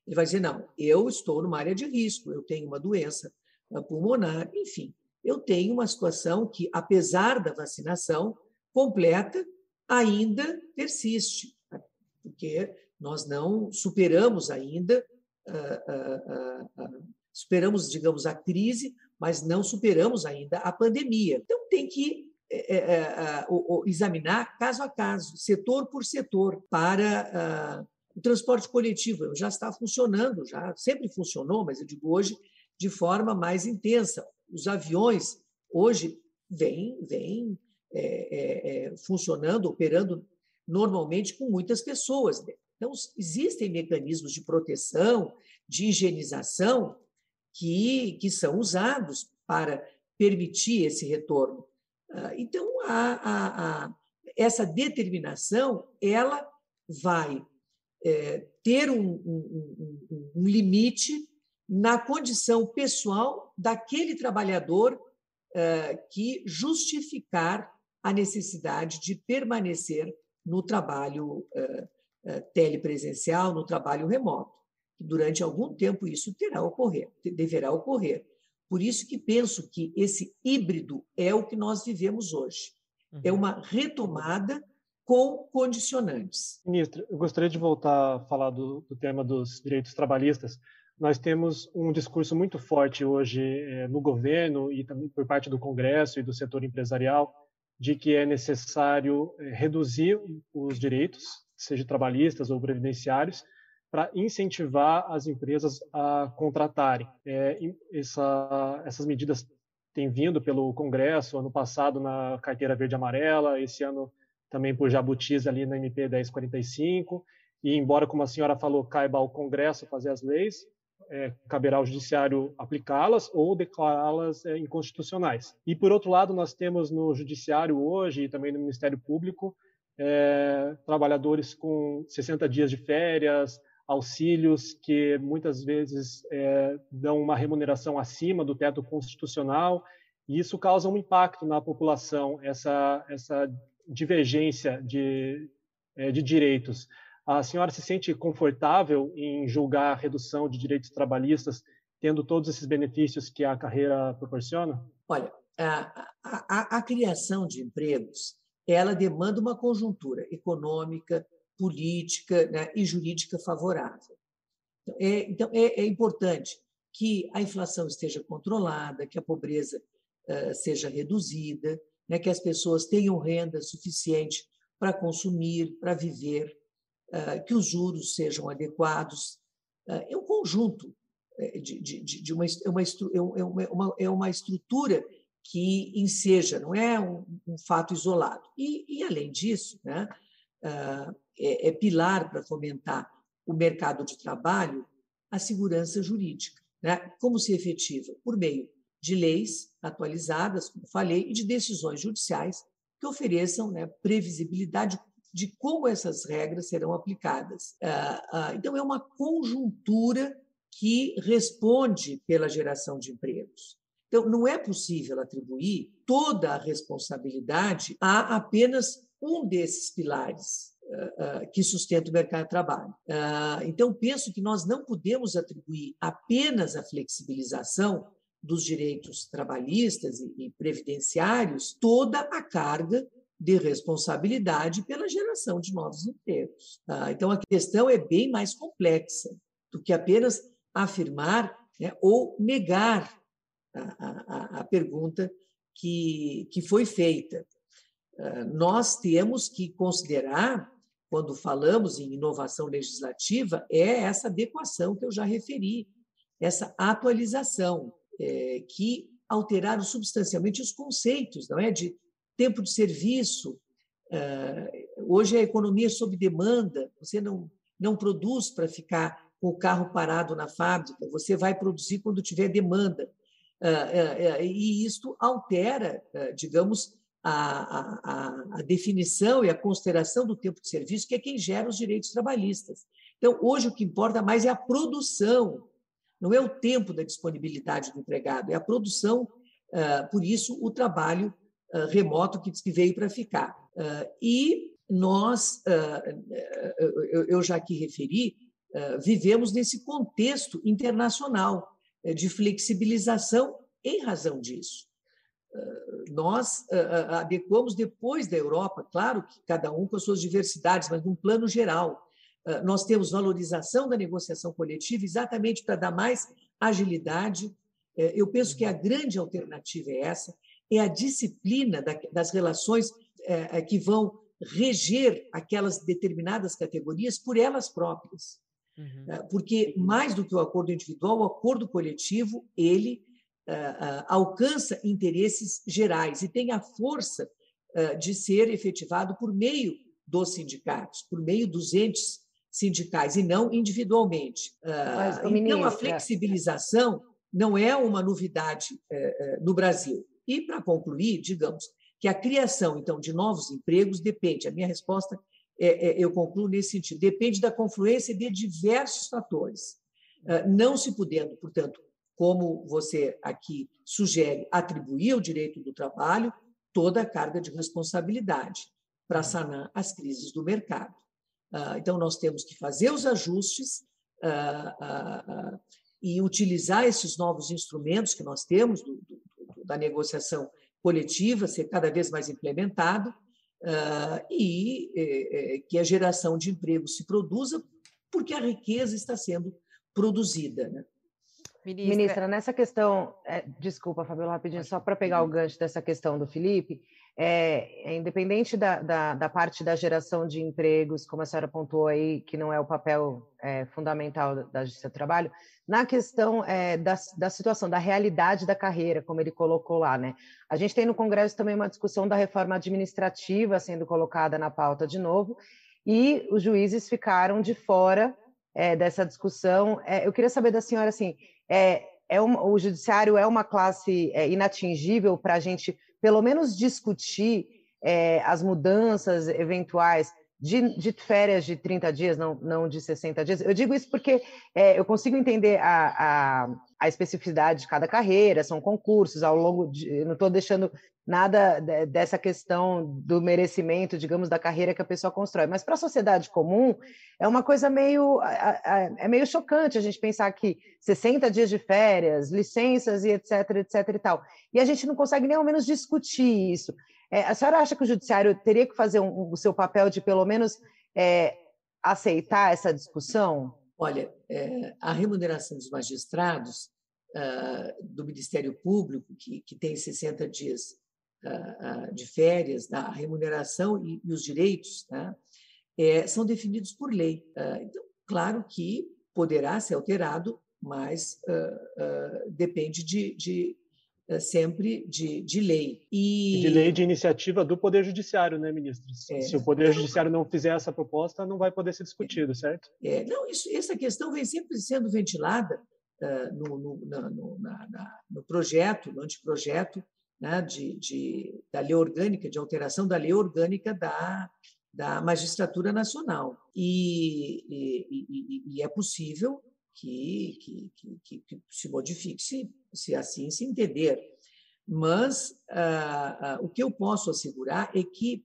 Ele vai dizer: não, eu estou numa área de risco, eu tenho uma doença ah, pulmonar, enfim, eu tenho uma situação que, apesar da vacinação completa, ainda persiste, né? porque nós não superamos ainda, uh, uh, uh, superamos, digamos, a crise, mas não superamos ainda a pandemia. Então, tem que examinar caso a caso, setor por setor, para o transporte coletivo. Já está funcionando, já sempre funcionou, mas eu digo hoje de forma mais intensa. Os aviões hoje vêm, vêm é, é, funcionando, operando normalmente com muitas pessoas. Então, existem mecanismos de proteção, de higienização, que, que são usados para permitir esse retorno. Ah, então, a, a, a, essa determinação ela vai é, ter um, um, um, um, limite na condição pessoal daquele trabalhador é, que justificar a necessidade de permanecer no trabalho é, é telepresencial, no trabalho remoto. Durante algum tempo isso terá ocorrer, deverá ocorrer. Por isso que penso que esse híbrido é o que nós vivemos hoje. É uhum. É uma retomada com condicionantes. Ministra, eu gostaria de voltar a falar do, do, tema dos direitos trabalhistas. Nós temos um discurso muito forte hoje é, no governo e também por parte do Congresso e do setor empresarial de que é necessário é, reduzir os direitos, seja trabalhistas ou previdenciários, para incentivar as empresas a contratarem. É, essa, essas medidas têm vindo pelo Congresso, ano passado na carteira verde amarela, esse ano também por jabutis ali na MP 1045, e embora, como a senhora falou, caiba ao Congresso fazer as leis, é, caberá ao Judiciário aplicá-las ou declará-las é, inconstitucionais. E, por outro lado, nós temos no Judiciário hoje e também no Ministério Público é, trabalhadores com 60 dias de férias, auxílios que muitas vezes é, dão uma remuneração acima do teto constitucional, e isso causa um impacto na população, essa, essa divergência de, é, de direitos. A senhora se sente confortável em julgar a redução de direitos trabalhistas, tendo todos esses benefícios que a carreira proporciona? Olha, a, a, a criação de empregos ela demanda uma conjuntura econômica, política né, e jurídica favorável. Então, é, então é, é, importante que a inflação esteja controlada, que a pobreza uh, seja reduzida, né, que as pessoas tenham renda suficiente para consumir, para viver, uh, que os juros sejam adequados. Uh, é um conjunto de, de, de uma, é uma, é uma, é uma estrutura que enseja, não é um, um fato isolado. E, e, além disso, né, uh, é, é pilar para fomentar o mercado de trabalho, a segurança jurídica. Né? Como se efetiva? Por meio de leis atualizadas, como falei, e de decisões judiciais que ofereçam né, previsibilidade de como essas regras serão aplicadas. Ah, ah, então, é uma conjuntura que responde pela geração de empregos. Então, não é possível atribuir toda a responsabilidade a apenas um desses pilares que sustenta o mercado de trabalho. Uh, então, penso que nós não podemos atribuir apenas a flexibilização dos direitos trabalhistas e, previdenciários toda a carga de responsabilidade pela geração de novos empregos. Então, a questão é bem mais complexa do que apenas afirmar né, ou negar a, a, pergunta que, que foi feita. Ah, nós temos que considerar, quando falamos em inovação legislativa, é essa adequação que eu já referi, essa atualização, é, que alteraram substancialmente os conceitos, não é? De tempo de serviço. Ah, hoje a economia é sob demanda, você não, não produz para ficar com o carro parado na fábrica, você vai produzir quando tiver demanda. Ah, e isto altera, digamos, a, a, a, definição e a consideração do tempo de serviço, que é quem gera os direitos trabalhistas. Então, hoje o que importa mais é a produção, não é o tempo da disponibilidade do empregado, é a produção, ah, por isso o trabalho ah, remoto que veio para ficar. Ah, e nós, eu já aqui referi, vivemos nesse contexto internacional eh, de flexibilização em razão disso nós adequamos depois da Europa, claro que cada um com as suas diversidades, mas num plano geral. Nós temos valorização da negociação coletiva exatamente para dar mais agilidade. Eu penso que a grande alternativa é essa, é a disciplina das relações que vão reger aquelas determinadas categorias por elas próprias. Uhum. Porque, mais do que o acordo individual, o acordo coletivo, ele alcança interesses gerais e tem a força uh, de ser efetivado por meio dos sindicatos, por meio dos entes sindicais e não individualmente. Mas, então, a flexibilização não é uma novidade no Brasil. E, para concluir, digamos que a criação, então, de novos empregos depende, a minha resposta, é, é, eu concluo nesse sentido, depende da confluência de diversos fatores. Não se podendo, portanto, como você aqui sugere, atribuir ao direito do trabalho toda a carga de responsabilidade para sanar as crises do mercado. Ah, então, nós temos que fazer os ajustes ah, ah, e utilizar esses novos instrumentos que nós temos do, do, da negociação coletiva, ser cada vez mais implementado, e eh, eh, que a geração de emprego se produza, porque a riqueza está sendo produzida. Né? Ministra, Ministra nessa questão, é, desculpa, Fabiola, rapidinho, só para pegar o gancho dessa questão do Felipe, é, é independente da, da, da, parte da geração de empregos, como a senhora pontuou aí, que não é o papel é, fundamental da Justiça do Trabalho, na questão é, da, da situação, da realidade da carreira, como ele colocou lá, né? A gente tem no Congresso também uma discussão da reforma administrativa sendo colocada na pauta de novo, e os juízes ficaram de fora é, dessa discussão. É, eu queria saber da senhora, assim, é, é uma, o judiciário é uma classe é, inatingível para a gente, pelo menos, discutir é, as mudanças eventuais de, de, férias de 30 dias, não, não de 60 dias. Eu digo isso porque é, eu consigo entender a, a, a, especificidade de cada carreira, são concursos ao longo de. não estou deixando nada dessa questão do merecimento, digamos, da carreira que a pessoa constrói. Mas para a sociedade comum é uma coisa meio é meio chocante a gente pensar que 60 dias de férias, licenças e etc, etc e tal. E a gente não consegue nem ao menos discutir isso. É, a senhora acha que o judiciário teria que fazer um, o seu papel de pelo menos é, aceitar essa discussão? Olha, é, a remuneração dos magistrados uh, do Ministério Público, que, que tem 60 dias de férias, da remuneração e, e os direitos, né, é, são definidos por lei. então, claro que poderá ser alterado, mas depende de, de sempre de, de lei. E... De lei de iniciativa do Poder Judiciário, né, ministro? É. Se o Poder Judiciário não fizer essa proposta, não vai poder ser discutido, certo? É, não, isso, essa questão vem sempre sendo ventilada uh, no, no, na, no, na, no, projeto, no anteprojeto né, de, de, da lei orgânica, de alteração da lei orgânica da, da magistratura nacional. E, e, e, e é possível que, que, que, que, se modifique, se se assim se entender. Mas ah, ah, o que eu posso assegurar é que,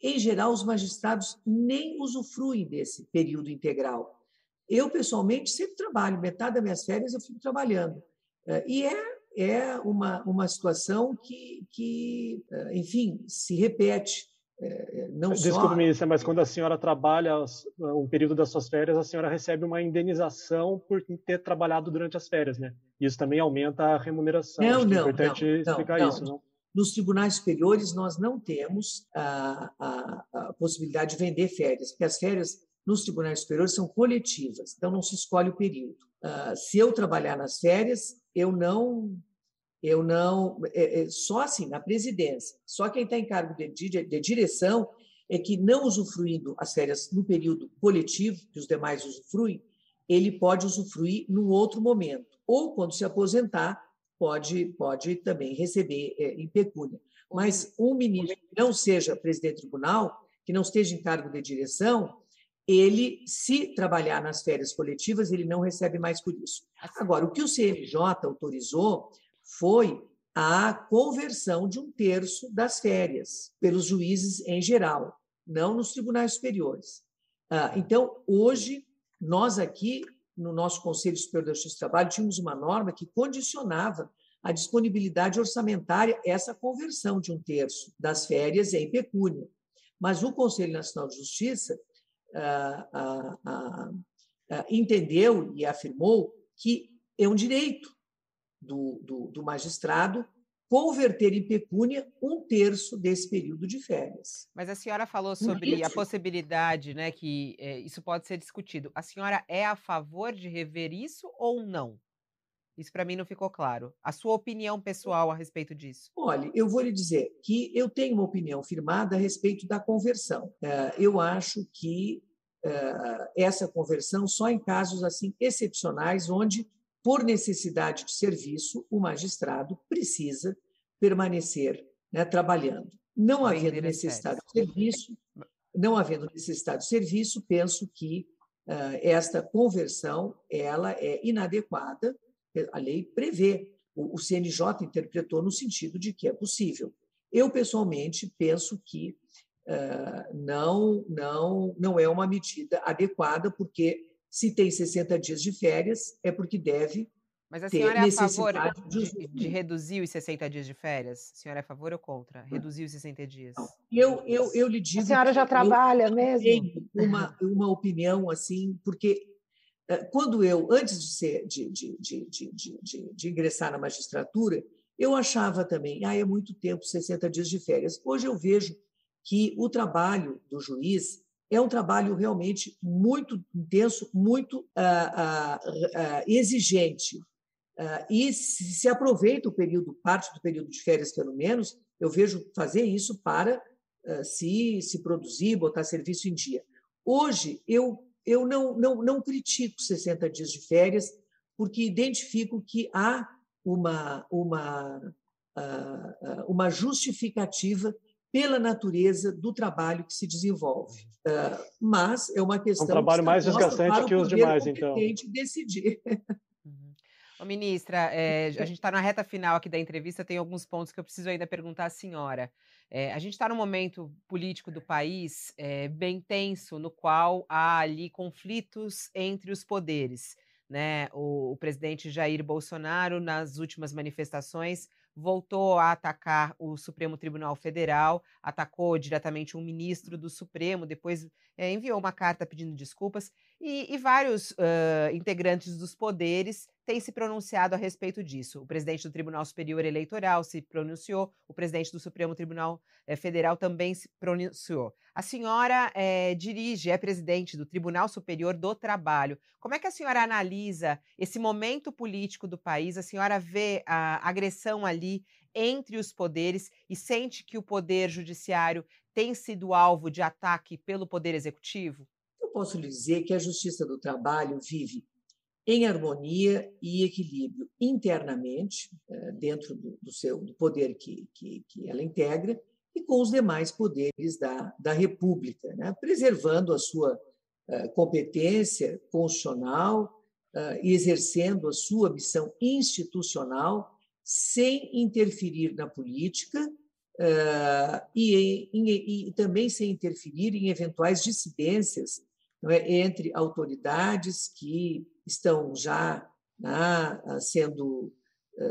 em geral, os magistrados nem usufruem desse período integral. Eu, pessoalmente, sempre trabalho, metade das minhas férias eu fico trabalhando. Ah, e é, é uma, uma situação que, que, ah, enfim, se repete. É, não Desculpe, só... ministra, mas quando a senhora trabalha um período das suas férias, a senhora recebe uma indenização por ter trabalhado durante as férias, né? Isso também aumenta a remuneração. Não, Acho não, é importante não, explicar não, isso, não? Nos tribunais superiores, nós não temos a, a, a, possibilidade de vender férias, porque as férias nos tribunais superiores são coletivas, então não se escolhe o período. Uh, se eu trabalhar nas férias, eu não eu não. É, é, só assim, na presidência, só quem está em cargo de, de, de, direção é que, não usufruindo as férias no período coletivo, que os demais usufruem, ele pode usufruir num outro momento. Ou, quando se aposentar, pode, pode também receber é, em pecúnia. Mas um ministro que não seja presidente do tribunal, que não esteja em cargo de direção, ele, se trabalhar nas férias coletivas, ele não recebe mais por isso. Agora, o que o CNJ autorizou foi a conversão de um terço das férias pelos juízes em geral, não nos tribunais superiores. Ah, então, hoje, nós aqui, no nosso Conselho Superior da Justiça do Trabalho, tínhamos uma norma que condicionava a disponibilidade orçamentária essa conversão de um terço das férias em pecúnia. Mas o Conselho Nacional de Justiça ah, ah, ah, entendeu e afirmou que é um direito do, do, do magistrado converter em pecúnia um terço desse período de férias. Mas a senhora falou sobre a possibilidade, né, que é, isso pode ser discutido. A senhora é a favor de rever isso ou não? Isso para mim não ficou claro. A sua opinião pessoal a respeito disso? Olha, eu vou lhe dizer que eu tenho uma opinião firmada a respeito da conversão. É, eu acho que é, essa conversão só em casos assim excepcionais, onde por necessidade de serviço, o magistrado precisa permanecer né, trabalhando. Não havendo necessidade de serviço, não havendo necessidade de serviço, penso que uh, esta conversão ela é inadequada. A lei prevê. O, o CNJ interpretou no sentido de que é possível. Eu pessoalmente penso que uh, não não não é uma medida adequada porque se tem 60 dias de férias, é porque deve. Mas a senhora é a favor de, de, reduzir os 60 dias de férias? A senhora é a favor ou contra? Reduzir os 60 dias? Eu, eu, eu lhe digo. A senhora já trabalha mesmo? Tenho uma, uma opinião assim, porque eh, quando eu, antes de, ser, de, de, de, de, de, de ingressar na magistratura, eu achava também, ah, é muito tempo, 60 dias de férias. Hoje eu vejo que o trabalho do juiz é um trabalho realmente muito intenso, muito ah, ah, ah, exigente. e se, se, aproveita o período, parte do período de férias, pelo menos, eu vejo fazer isso para se, se produzir, botar serviço em dia. Hoje, eu, eu não, não, não critico 60 dias de férias, porque identifico que há uma, uma, uma justificativa pela natureza do trabalho que se desenvolve. Uh, mas é uma questão. Um trabalho mais desgastante que os demais, então. decidir. Uhum. Ô, ministra, é, a gente está na reta final aqui da entrevista, tem alguns pontos que eu preciso ainda perguntar à senhora. É, a gente está num momento político do país é, bem tenso, no qual há ali conflitos entre os poderes. Né? O, o presidente Jair Bolsonaro, nas últimas manifestações, voltou a atacar o Supremo Tribunal Federal, atacou diretamente um ministro do Supremo, depois é, enviou uma carta pedindo desculpas, e, e vários uh, integrantes dos poderes têm se pronunciado a respeito disso. O presidente do Tribunal Superior Eleitoral se pronunciou, o presidente do Supremo Tribunal eh, Federal também se pronunciou. A senhora é, dirige, é presidente do Tribunal Superior do Trabalho. Como é que a senhora analisa esse momento político do país? A senhora vê a agressão ali entre os poderes e sente que o poder judiciário tem sido alvo de ataque pelo poder executivo? Eu posso lhe dizer que a Justiça do Trabalho vive em harmonia e equilíbrio internamente, eh, dentro do, seu do poder que, que, que, ela integra, e com os demais poderes da, da República, né? preservando a sua eh, competência constitucional e exercendo a sua missão institucional sem interferir na política e, e, e, também sem interferir em eventuais dissidências é, entre autoridades que estão já né, sendo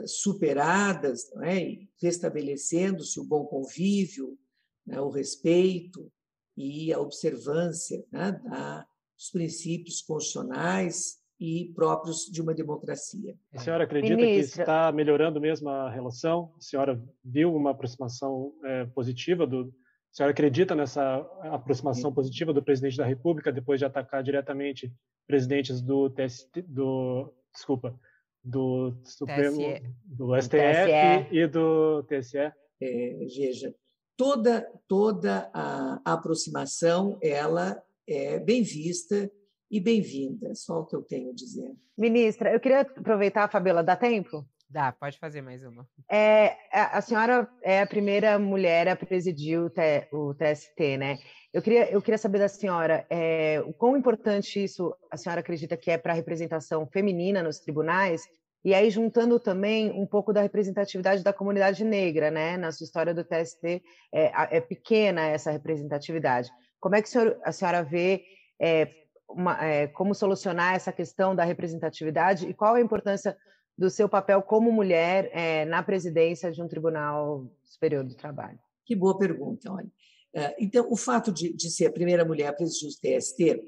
superadas, é, restabelecendo-se o bom convívio, né, o respeito e a observância né, da, dos princípios constitucionais e próprios de uma democracia. A senhora acredita Ministra. que está melhorando mesmo a relação? A senhora viu uma aproximação é, positiva do a senhora acredita nessa aproximação positiva do presidente da República depois de atacar diretamente presidentes do TST, do desculpa, do Supremo, TSE. do STF TSE. e do TSE? É, veja, toda toda a, a aproximação ela é bem vista e bem-vinda. Só o que eu tenho a dizer. Ministra, eu queria aproveitar, Fabiola, dá tempo? Dá, pode fazer mais uma. É, a senhora é a primeira mulher a presidir o, o TST, né? Eu queria, eu queria saber da senhora é, o quão importante isso a senhora acredita que é para a representação feminina nos tribunais, e aí juntando também um pouco da representatividade da comunidade negra, né? Na sua história do TST é, é pequena essa representatividade. Como é que a senhora, a senhora vê é, uma, é, como solucionar essa questão da representatividade e qual a importância do seu papel como mulher é, na presidência de um Tribunal Superior do Trabalho? Que boa pergunta, olha. É, então, o fato de, de ser a primeira mulher a presidir o TST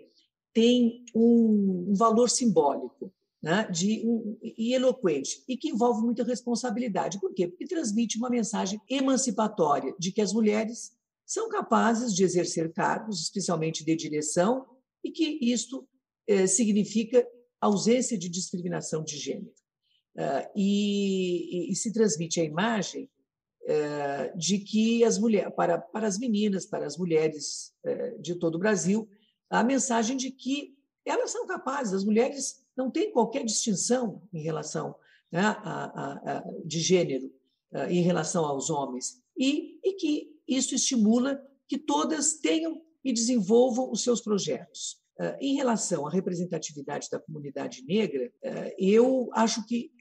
tem um, um valor simbólico né, de, um, e eloquente, e que envolve muita responsabilidade. Por quê? Porque transmite uma mensagem emancipatória de que as mulheres são capazes de exercer cargos, especialmente de direção, e que isto eh, significa ausência de discriminação de gênero. Uh, e, e, se transmite a imagem uh, de que as mulheres, para, para as meninas, para as mulheres uh, de todo o Brasil, a mensagem de que elas são capazes, as mulheres não têm qualquer distinção em relação né, a, a, a, de gênero em relação aos homens, e, e que isso estimula que todas tenham e desenvolvam os seus projetos. Em relação à representatividade da comunidade negra, eu acho que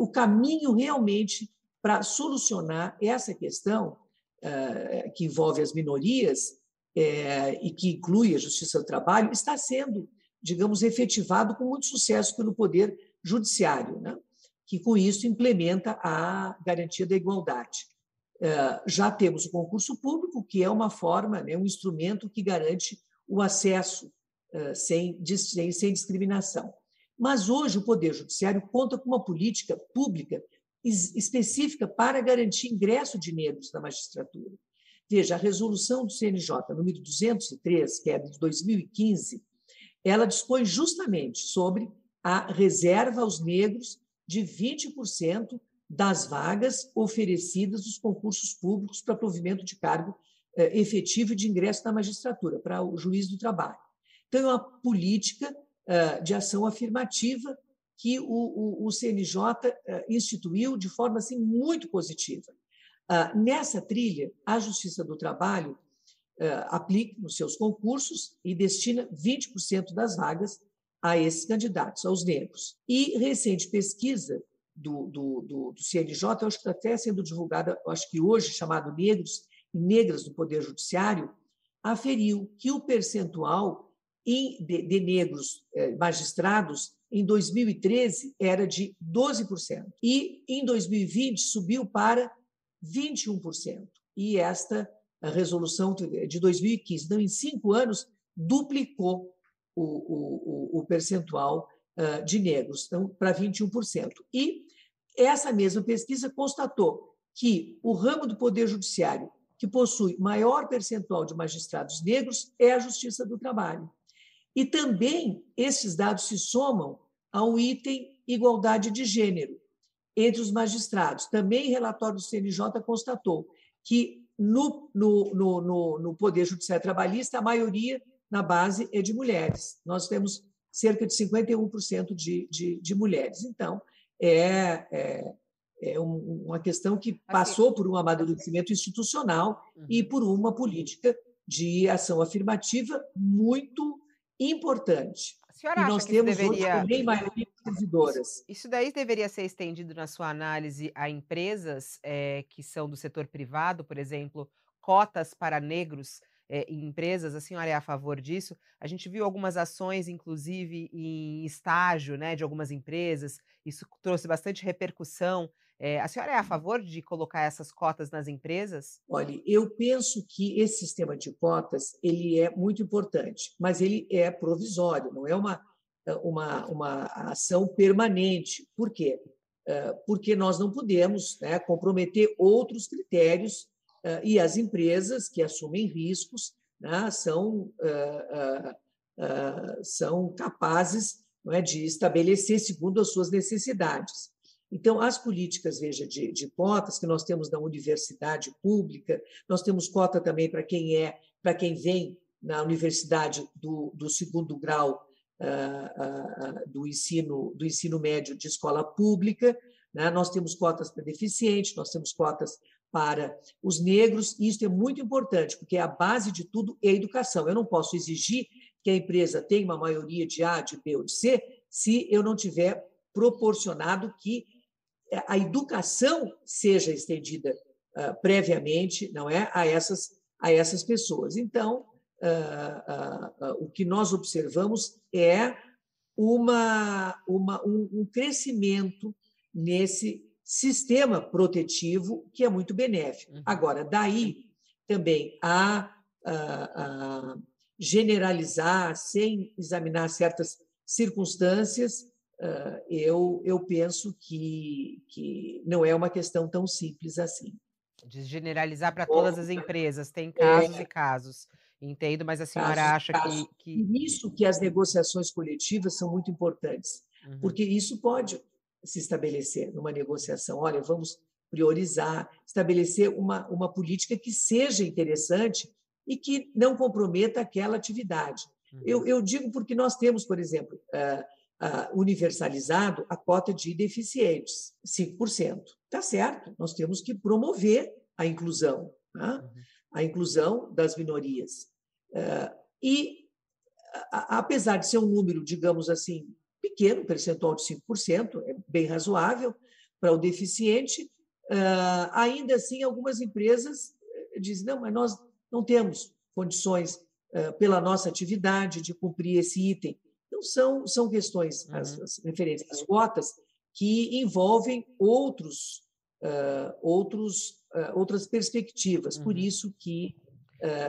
o caminho realmente para solucionar essa questão que envolve as minorias e que inclui a justiça do trabalho está sendo, digamos, efetivado com muito sucesso pelo Poder Judiciário, né? que com isso implementa a garantia da igualdade. Já temos o concurso público, que é uma forma, né, um instrumento que garante o acesso sem, sem discriminação. Mas hoje o Poder Judiciário conta com uma política pública específica para garantir ingresso de negros na magistratura. Veja, a resolução do CNJ, número 203, que é de 2015, ela dispõe justamente sobre a reserva aos negros de 20% das vagas oferecidas nos concursos públicos para provimento de cargo eh, efetivo de ingresso na magistratura, para o juiz do trabalho. Então, é uma política de ação afirmativa que o, o, o CNJ instituiu de forma assim, muito positiva. Nessa trilha, a Justiça do Trabalho aplica nos seus concursos e destina 20% das vagas a esses candidatos, aos negros. E recente pesquisa do, do, do, do CNJ, acho que está até sendo divulgada, acho que hoje, chamado Negros e Negras no Poder Judiciário, aferiu que o percentual de, de negros eh, magistrados em 2013 era de 12%. E em 2020 subiu para 21%. E esta resolução de 2015, então, em cinco anos, duplicou o, o, o percentual de negros, então, para 21%. E essa mesma pesquisa constatou que o ramo do Poder Judiciário que possui maior percentual de magistrados negros é a Justiça do Trabalho. E também esses dados se somam ao item igualdade de gênero entre os magistrados. Também relatório do CNJ constatou que no, no, no, no, Poder Judiciário Trabalhista, a maioria na base é de mulheres. Nós temos cerca de 51% de, de, de mulheres. Então, é, é, é uma questão que passou por um amadurecimento institucional e uhum. por uma política de ação afirmativa muito importante. senhora e acha nós que temos deveria... hoje maioria servidoras. Isso daí deveria ser estendido na sua análise a empresas é, que são do setor privado, por exemplo, cotas para negros é, em empresas, a senhora é a favor disso? A gente viu algumas ações, inclusive, em estágio né, de algumas empresas, isso trouxe bastante repercussão. É, a senhora é a favor de colocar essas cotas nas empresas? Olha, eu penso que esse sistema de cotas ele é muito importante, mas ele é provisório, não é uma, uma, uma ação permanente. Por quê? Porque nós não podemos né, comprometer outros critérios e as empresas que assumem riscos né, são, são capazes é, de estabelecer segundo as suas necessidades. Então, as políticas, veja, de, de, cotas que nós temos na universidade pública, nós temos cota também para quem é, para quem vem na universidade do, do segundo grau uh, uh, do ensino do ensino médio de escola pública, né? nós temos cotas para deficientes, nós temos cotas para os negros, e isso é muito importante, porque a base de tudo é a educação. Eu não posso exigir que a empresa tenha uma maioria de A, de B ou de C, se eu não tiver proporcionado que a educação seja estendida uh, previamente, não é, a essas a essas pessoas. Então, uh, uh, o que nós observamos é uma, uma um, um crescimento nesse sistema protetivo que é muito benéfico. Uhum. Agora, daí também a, a, a generalizar sem examinar certas circunstâncias, eu, eu penso que, que não é uma questão tão simples assim. De generalizar para todas as empresas, tem casos é. e casos. Entendo, mas a senhora casos, acha casos. que, que. Isso que as negociações coletivas são muito importantes, uhum. porque isso pode se estabelecer numa negociação. Olha, vamos priorizar, estabelecer uma, uma política que seja interessante e que não comprometa aquela atividade. Uhum. Eu, eu digo porque nós temos, por exemplo, uh, uh, universalizado a cota de deficientes, 5%. Está certo, nós temos que promover a inclusão, tá? uhum. a inclusão das minorias. Uh, e, a, apesar de ser um número, digamos assim, pequeno, percentual de 5%, é bem razoável para o deficiente, uh, ainda assim algumas empresas eh, dizem, não, mas nós não temos condições, pela nossa atividade, de cumprir esse item. Então, são, são questões, uhum. as, as referentes às cotas, que envolvem outros, uh, outros, outras perspectivas. Uhum. Por isso que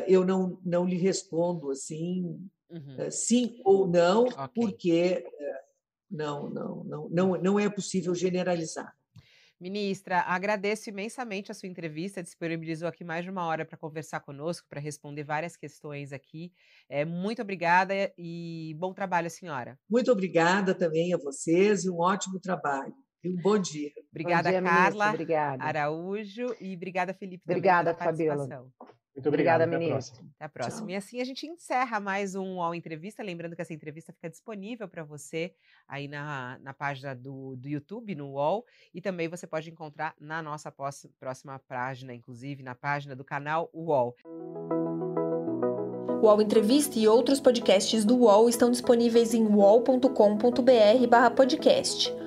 eu não, não lhe respondo assim, uhum. sim ou não, okay. porque não, não, não, não, não é possível generalizar. Ministra, agradeço imensamente a sua entrevista, disponibilizou aqui mais de uma hora para conversar conosco, para responder várias questões aqui. É, muito obrigada e bom trabalho, senhora. Muito obrigada também a vocês e um ótimo trabalho. E um bom dia. Obrigada, bom dia, Carla obrigada. Araújo e obrigada, Felipe. Obrigada, Fabiola. Muito obrigado. Obrigada, menina. Até a próxima. Tchau. E assim a gente encerra mais um UOL Entrevista. Lembrando que essa entrevista fica disponível para você aí na, na página do, do YouTube, no UOL. E também você pode encontrar na nossa próxima página, inclusive na página do canal UOL. O UOL Entrevista e outros podcasts do UOL estão disponíveis em uol.com.br/podcast.